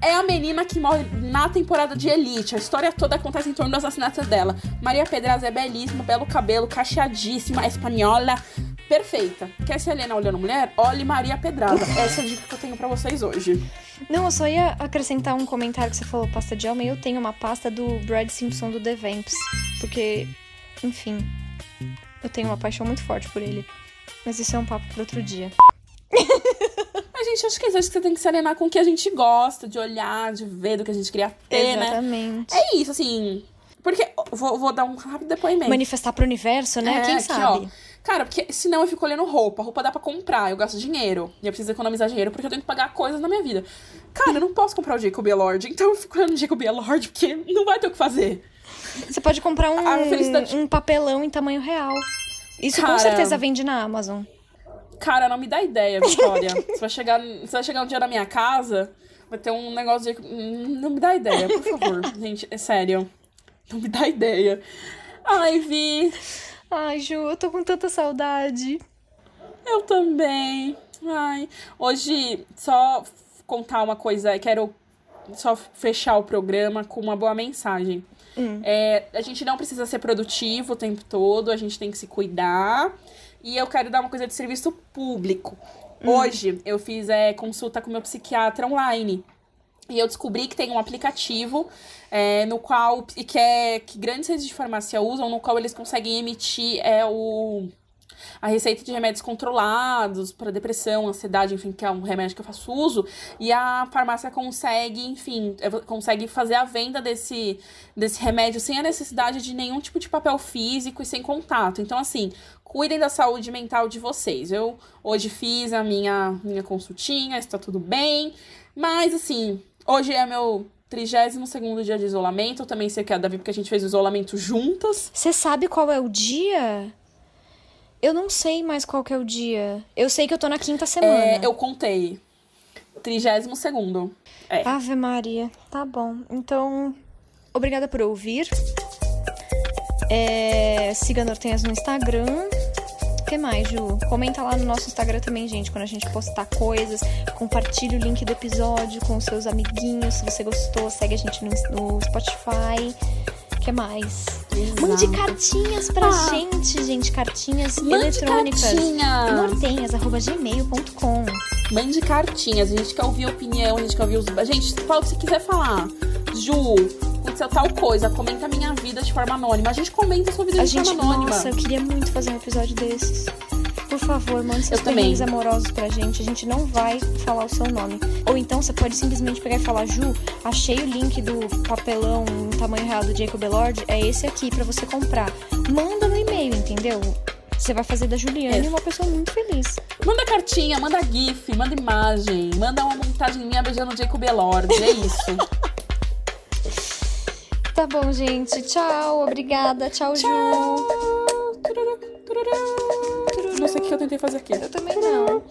é a menina que morre na temporada de Elite. A história toda acontece em torno do assassinato dela. Maria Pedraza é belíssima, belo cabelo, cacheadíssima, espanhola. Perfeita. Quer se alienar olhando mulher? Olhe Maria Pedraza. Essa é a dica que eu tenho pra vocês hoje. Não, eu só ia acrescentar um comentário que você falou, pasta de alma, e eu tenho uma pasta do Brad Simpson do The Vamps. Porque, enfim, eu tenho uma paixão muito forte por ele. Mas isso é um papo para outro dia. Gente acho que às vezes você tem que se alienar com o que a gente gosta, de olhar, de ver, do que a gente queria ter, né? Exatamente. É isso, assim. Porque. Vou, vou dar um rápido depoimento. Manifestar pro universo, né? É, Quem aqui, sabe? ó. Cara, porque senão eu fico olhando roupa. Roupa dá pra comprar, eu gasto dinheiro. E eu preciso economizar dinheiro porque eu tenho que pagar coisas na minha vida. Cara, eu não posso comprar o Jacob Elord, então eu fico olhando o Jacob Elord porque não vai ter o que fazer. Você pode comprar um, felicidade- um papelão em tamanho real. Isso Cara. com certeza vende na Amazon. Cara, não me dá ideia, Vitória. você, vai chegar, você vai chegar um dia na minha casa, vai ter um negócio de. Hum, Não me dá ideia, por favor. Gente, é sério. Não me dá ideia. Ai, Vi, Ai, Ju, eu tô com tanta saudade. eu também. Ai. Hoje, só contar uma coisa, quero só fechar o programa com uma boa mensagem. É, a gente não precisa ser produtivo o tempo todo, a gente tem que se cuidar. E eu quero dar uma coisa de serviço público. Hoje eu fiz é, consulta com meu psiquiatra online. E eu descobri que tem um aplicativo é, no qual. e que, é, que grandes redes de farmácia usam, no qual eles conseguem emitir é, o. a receita de remédios controlados para depressão, ansiedade, enfim, que é um remédio que eu faço uso, e a farmácia consegue, enfim, é, consegue fazer a venda desse, desse remédio sem a necessidade de nenhum tipo de papel físico e sem contato. Então, assim, cuidem da saúde mental de vocês. Eu hoje fiz a minha, minha consultinha, está tudo bem, mas assim, hoje é meu 32 dia de isolamento. Eu também sei que é a Davi, porque a gente fez o isolamento juntas. Você sabe qual é o dia? Eu não sei mais qual que é o dia. Eu sei que eu tô na quinta semana. É, eu contei. 32 É. Ave Maria. Tá bom. Então, obrigada por ouvir. É, siga Nortenhas no Instagram que mais, Ju? Comenta lá no nosso Instagram também, gente, quando a gente postar coisas. Compartilhe o link do episódio com seus amiguinhos. Se você gostou, segue a gente no, no Spotify. Que mais? Exato. Mande cartinhas pra ah. gente, gente. Cartinhas Mande eletrônicas. Cartinha. nortenhas.gmail.com Mande cartinhas. A gente quer ouvir opinião, a gente quer ouvir os. Gente, fala o que você quiser falar. Ju, aconteceu tal coisa, comenta a minha vida de forma anônima. A gente comenta a sua vida a de gente, forma anônima. Nossa, eu queria muito fazer um episódio desses. Por favor, mande seus perrengues amorosos pra gente. A gente não vai falar o seu nome. Ou então você pode simplesmente pegar e falar, Ju, achei o link do papelão em tamanho real do Jacob Elord. É esse aqui para você comprar. Manda no e-mail, entendeu? Você vai fazer da Juliane é. uma pessoa muito feliz. Manda cartinha, manda GIF, manda imagem, manda uma montagem minha beijando o Jacob Elord. É isso. Tá bom, gente. Tchau. Obrigada. Tchau, Tchau. Ju não sei o que eu tentei fazer aqui. Eu também ah, não.